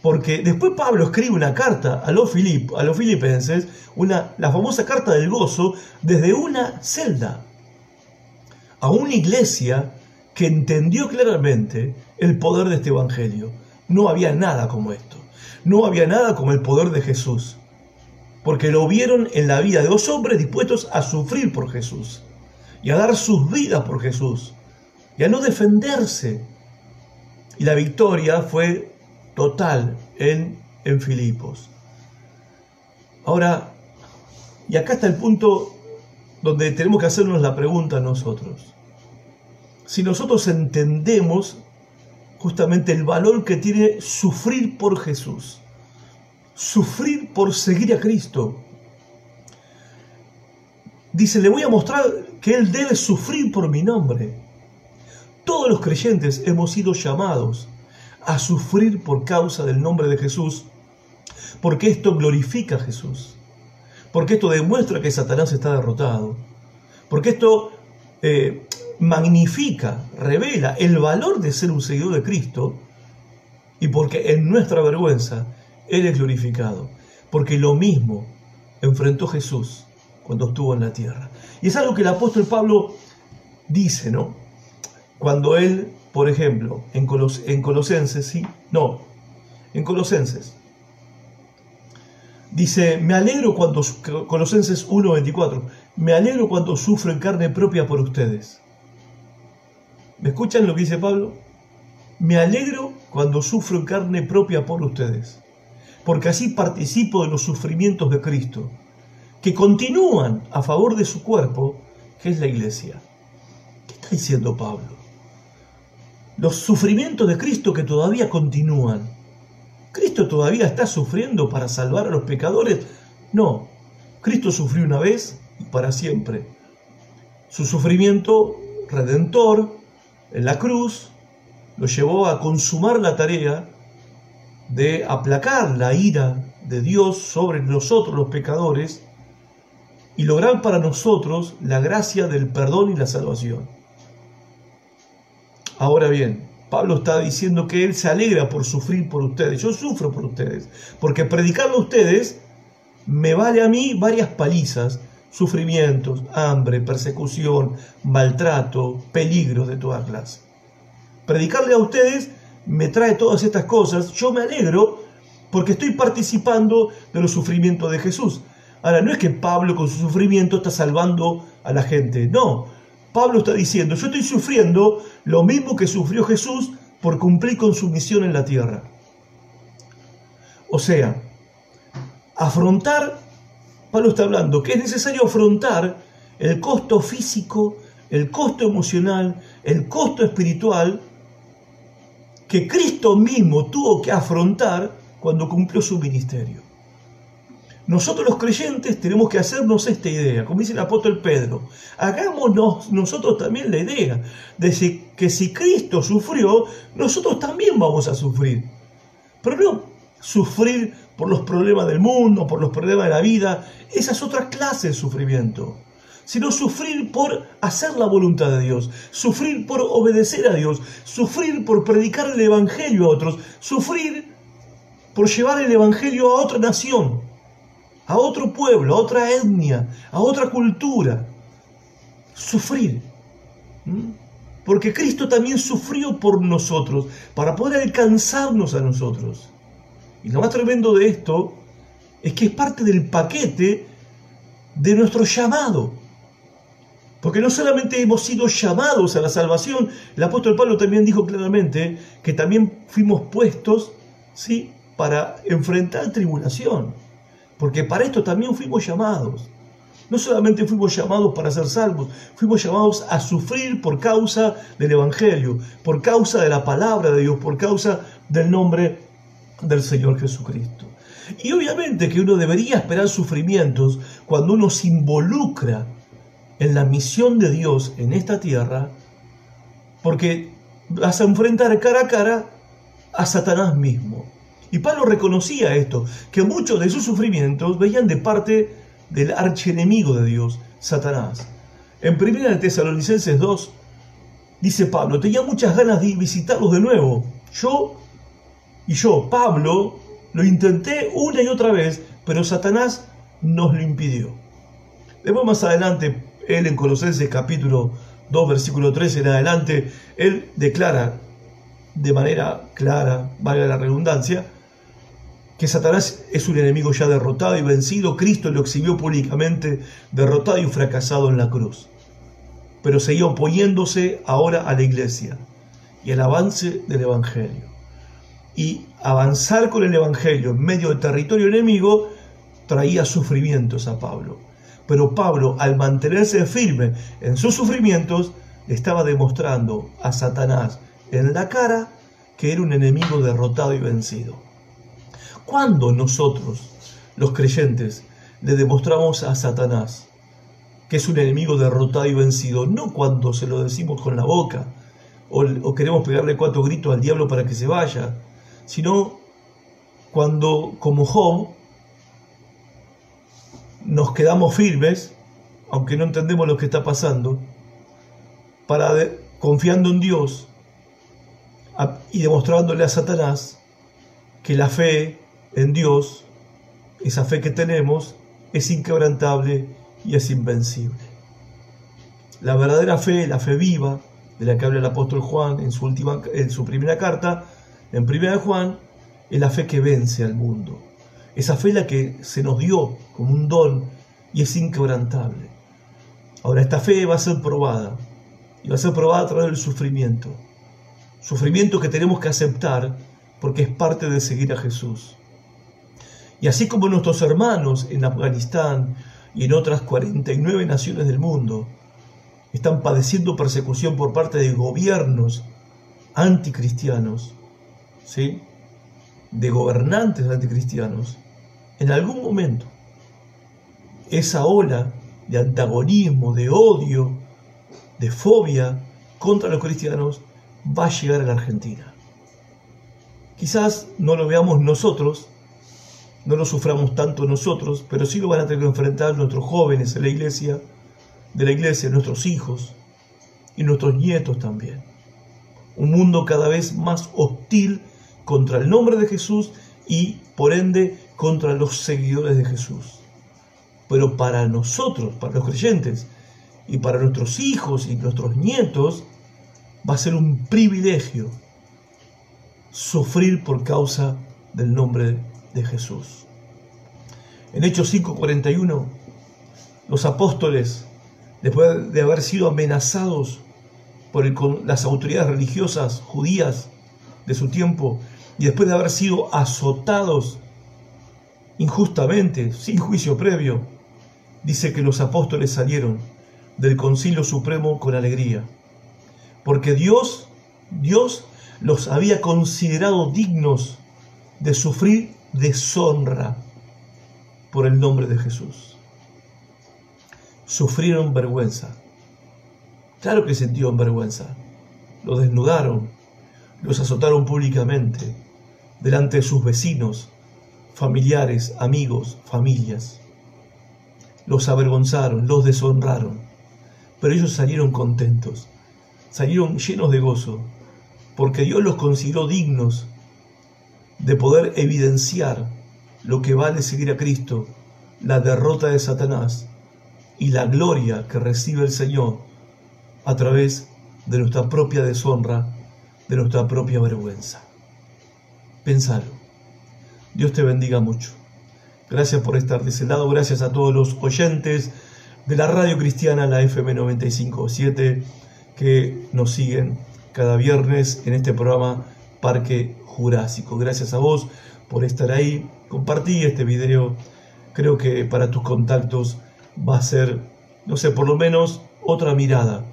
Speaker 1: porque después Pablo escribe una carta a los, a los filipenses, una, la famosa carta del gozo, desde una celda, a una iglesia que entendió claramente el poder de este Evangelio. No había nada como esto. No había nada como el poder de Jesús. Porque lo vieron en la vida de dos hombres dispuestos a sufrir por Jesús. Y a dar sus vidas por Jesús. Y a no defenderse. Y la victoria fue total en, en Filipos. Ahora, y acá está el punto donde tenemos que hacernos la pregunta nosotros. Si nosotros entendemos justamente el valor que tiene sufrir por Jesús, sufrir por seguir a Cristo, dice, le voy a mostrar que Él debe sufrir por mi nombre. Todos los creyentes hemos sido llamados a sufrir por causa del nombre de Jesús, porque esto glorifica a Jesús, porque esto demuestra que Satanás está derrotado, porque esto eh, magnifica, revela el valor de ser un seguidor de Cristo, y porque en nuestra vergüenza Él es glorificado, porque lo mismo enfrentó Jesús cuando estuvo en la tierra. Y es algo que el apóstol Pablo dice, ¿no? Cuando él por ejemplo, en, en Colosenses, ¿sí? No, en Colosenses. Dice, me alegro cuando, Colosenses 1.24, me alegro cuando sufro en carne propia por ustedes. ¿Me escuchan lo que dice Pablo? me alegro cuando sufro en carne propia por ustedes, porque así participo de los sufrimientos de Cristo, que continúan a favor de su cuerpo, que es la iglesia. ¿Qué está diciendo Pablo? Los sufrimientos de Cristo que todavía continúan. ¿Cristo todavía está sufriendo para salvar a los pecadores? No, Cristo sufrió una vez y para siempre. Su sufrimiento redentor la cruz lo llevó a consumar la tarea de aplacar la ira de Dios sobre nosotros los pecadores y lograr para nosotros la gracia del perdón y la salvación. Ahora bien, Pablo está diciendo que él se alegra por sufrir por ustedes. Yo sufro por ustedes, porque predicarlo a ustedes me vale a mí varias palizas, sufrimientos, hambre, persecución, maltrato, peligros de toda clase. Predicarle a ustedes me trae todas estas cosas. Yo me alegro porque estoy participando de los sufrimientos de Jesús. Ahora, no es que Pablo con su sufrimiento está salvando a la gente, no. Pablo está diciendo, yo estoy sufriendo lo mismo que sufrió Jesús por cumplir con su misión en la tierra. O sea, afrontar, Pablo está hablando, que es necesario afrontar el costo físico, el costo emocional, el costo espiritual que Cristo mismo tuvo que afrontar cuando cumplió su ministerio. Nosotros los creyentes tenemos que hacernos esta idea, como dice el apóstol Pedro, hagámonos nosotros también la idea de que si Cristo sufrió, nosotros también vamos a sufrir. Pero no sufrir por los problemas del mundo, por los problemas de la vida, esa es otra clase de sufrimiento sino sufrir por hacer la voluntad de Dios, sufrir por obedecer a Dios, sufrir por predicar el Evangelio a otros, sufrir por llevar el Evangelio a otra nación, a otro pueblo, a otra etnia, a otra cultura. Sufrir. Porque Cristo también sufrió por nosotros, para poder alcanzarnos a nosotros. Y lo más tremendo de esto es que es parte del paquete de nuestro llamado. Porque no solamente hemos sido llamados a la salvación, el apóstol Pablo también dijo claramente que también fuimos puestos ¿sí? para enfrentar tribulación. Porque para esto también fuimos llamados. No solamente fuimos llamados para ser salvos, fuimos llamados a sufrir por causa del Evangelio, por causa de la palabra de Dios, por causa del nombre del Señor Jesucristo. Y obviamente que uno debería esperar sufrimientos cuando uno se involucra en la misión de Dios en esta tierra, porque vas a enfrentar cara a cara a Satanás mismo. Y Pablo reconocía esto, que muchos de sus sufrimientos veían de parte del archienemigo de Dios, Satanás. En 1 Tesalonicenses 2, dice Pablo, tenía muchas ganas de visitarlos de nuevo. Yo y yo, Pablo, lo intenté una y otra vez, pero Satanás nos lo impidió. Después más adelante él en Colosenses capítulo 2, versículo 13 en adelante, él declara de manera clara, valga la redundancia, que Satanás es un enemigo ya derrotado y vencido. Cristo lo exhibió públicamente derrotado y fracasado en la cruz. Pero seguía oponiéndose ahora a la iglesia y al avance del Evangelio. Y avanzar con el Evangelio en medio del territorio enemigo traía sufrimientos a Pablo. Pero Pablo, al mantenerse firme en sus sufrimientos, estaba demostrando a Satanás en la cara que era un enemigo derrotado y vencido. ¿Cuándo nosotros, los creyentes, le demostramos a Satanás que es un enemigo derrotado y vencido? No cuando se lo decimos con la boca o, o queremos pegarle cuatro gritos al diablo para que se vaya, sino cuando, como Job, nos quedamos firmes, aunque no entendemos lo que está pasando, para confiando en Dios y demostrándole a Satanás que la fe en Dios, esa fe que tenemos, es inquebrantable y es invencible. La verdadera fe, la fe viva, de la que habla el apóstol Juan en su, última, en su primera carta, en primera de Juan, es la fe que vence al mundo. Esa fe la que se nos dio como un don y es inquebrantable. Ahora, esta fe va a ser probada y va a ser probada a través del sufrimiento. Sufrimiento que tenemos que aceptar porque es parte de seguir a Jesús. Y así como nuestros hermanos en Afganistán y en otras 49 naciones del mundo están padeciendo persecución por parte de gobiernos anticristianos, ¿sí? de gobernantes anticristianos, en algún momento esa ola de antagonismo, de odio, de fobia contra los cristianos va a llegar a la Argentina. Quizás no lo veamos nosotros, no lo suframos tanto nosotros, pero sí lo van a tener que enfrentar nuestros jóvenes en la iglesia, de la iglesia, nuestros hijos y nuestros nietos también. Un mundo cada vez más hostil contra el nombre de Jesús y por ende contra los seguidores de Jesús. Pero para nosotros, para los creyentes, y para nuestros hijos y nuestros nietos, va a ser un privilegio sufrir por causa del nombre de Jesús. En Hechos 5:41, los apóstoles, después de haber sido amenazados por las autoridades religiosas judías de su tiempo, y después de haber sido azotados injustamente, sin juicio previo, dice que los apóstoles salieron del Concilio Supremo con alegría, porque Dios, Dios los había considerado dignos de sufrir deshonra por el nombre de Jesús. Sufrieron vergüenza. Claro que sintieron vergüenza. Los desnudaron, los azotaron públicamente, delante de sus vecinos, familiares, amigos, familias. Los avergonzaron, los deshonraron, pero ellos salieron contentos, salieron llenos de gozo, porque Dios los consideró dignos de poder evidenciar lo que vale seguir a Cristo, la derrota de Satanás y la gloria que recibe el Señor a través de nuestra propia deshonra, de nuestra propia vergüenza. Pensalo. Dios te bendiga mucho. Gracias por estar de ese lado, gracias a todos los oyentes de la radio cristiana, la FM 957, que nos siguen cada viernes en este programa Parque Jurásico. Gracias a vos por estar ahí. Compartí este video. Creo que para tus contactos va a ser, no sé, por lo menos otra mirada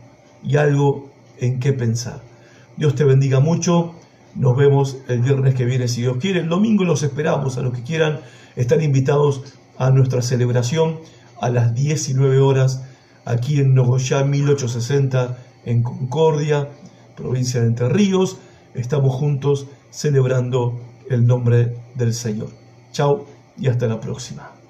Speaker 1: y algo en qué pensar. Dios te bendiga mucho. Nos vemos el viernes que viene si Dios quiere. El domingo los esperamos a los que quieran. Están invitados a nuestra celebración a las 19 horas aquí en Nogoyá 1860 en Concordia, provincia de Entre Ríos. Estamos juntos celebrando el nombre del Señor. Chao y hasta la próxima.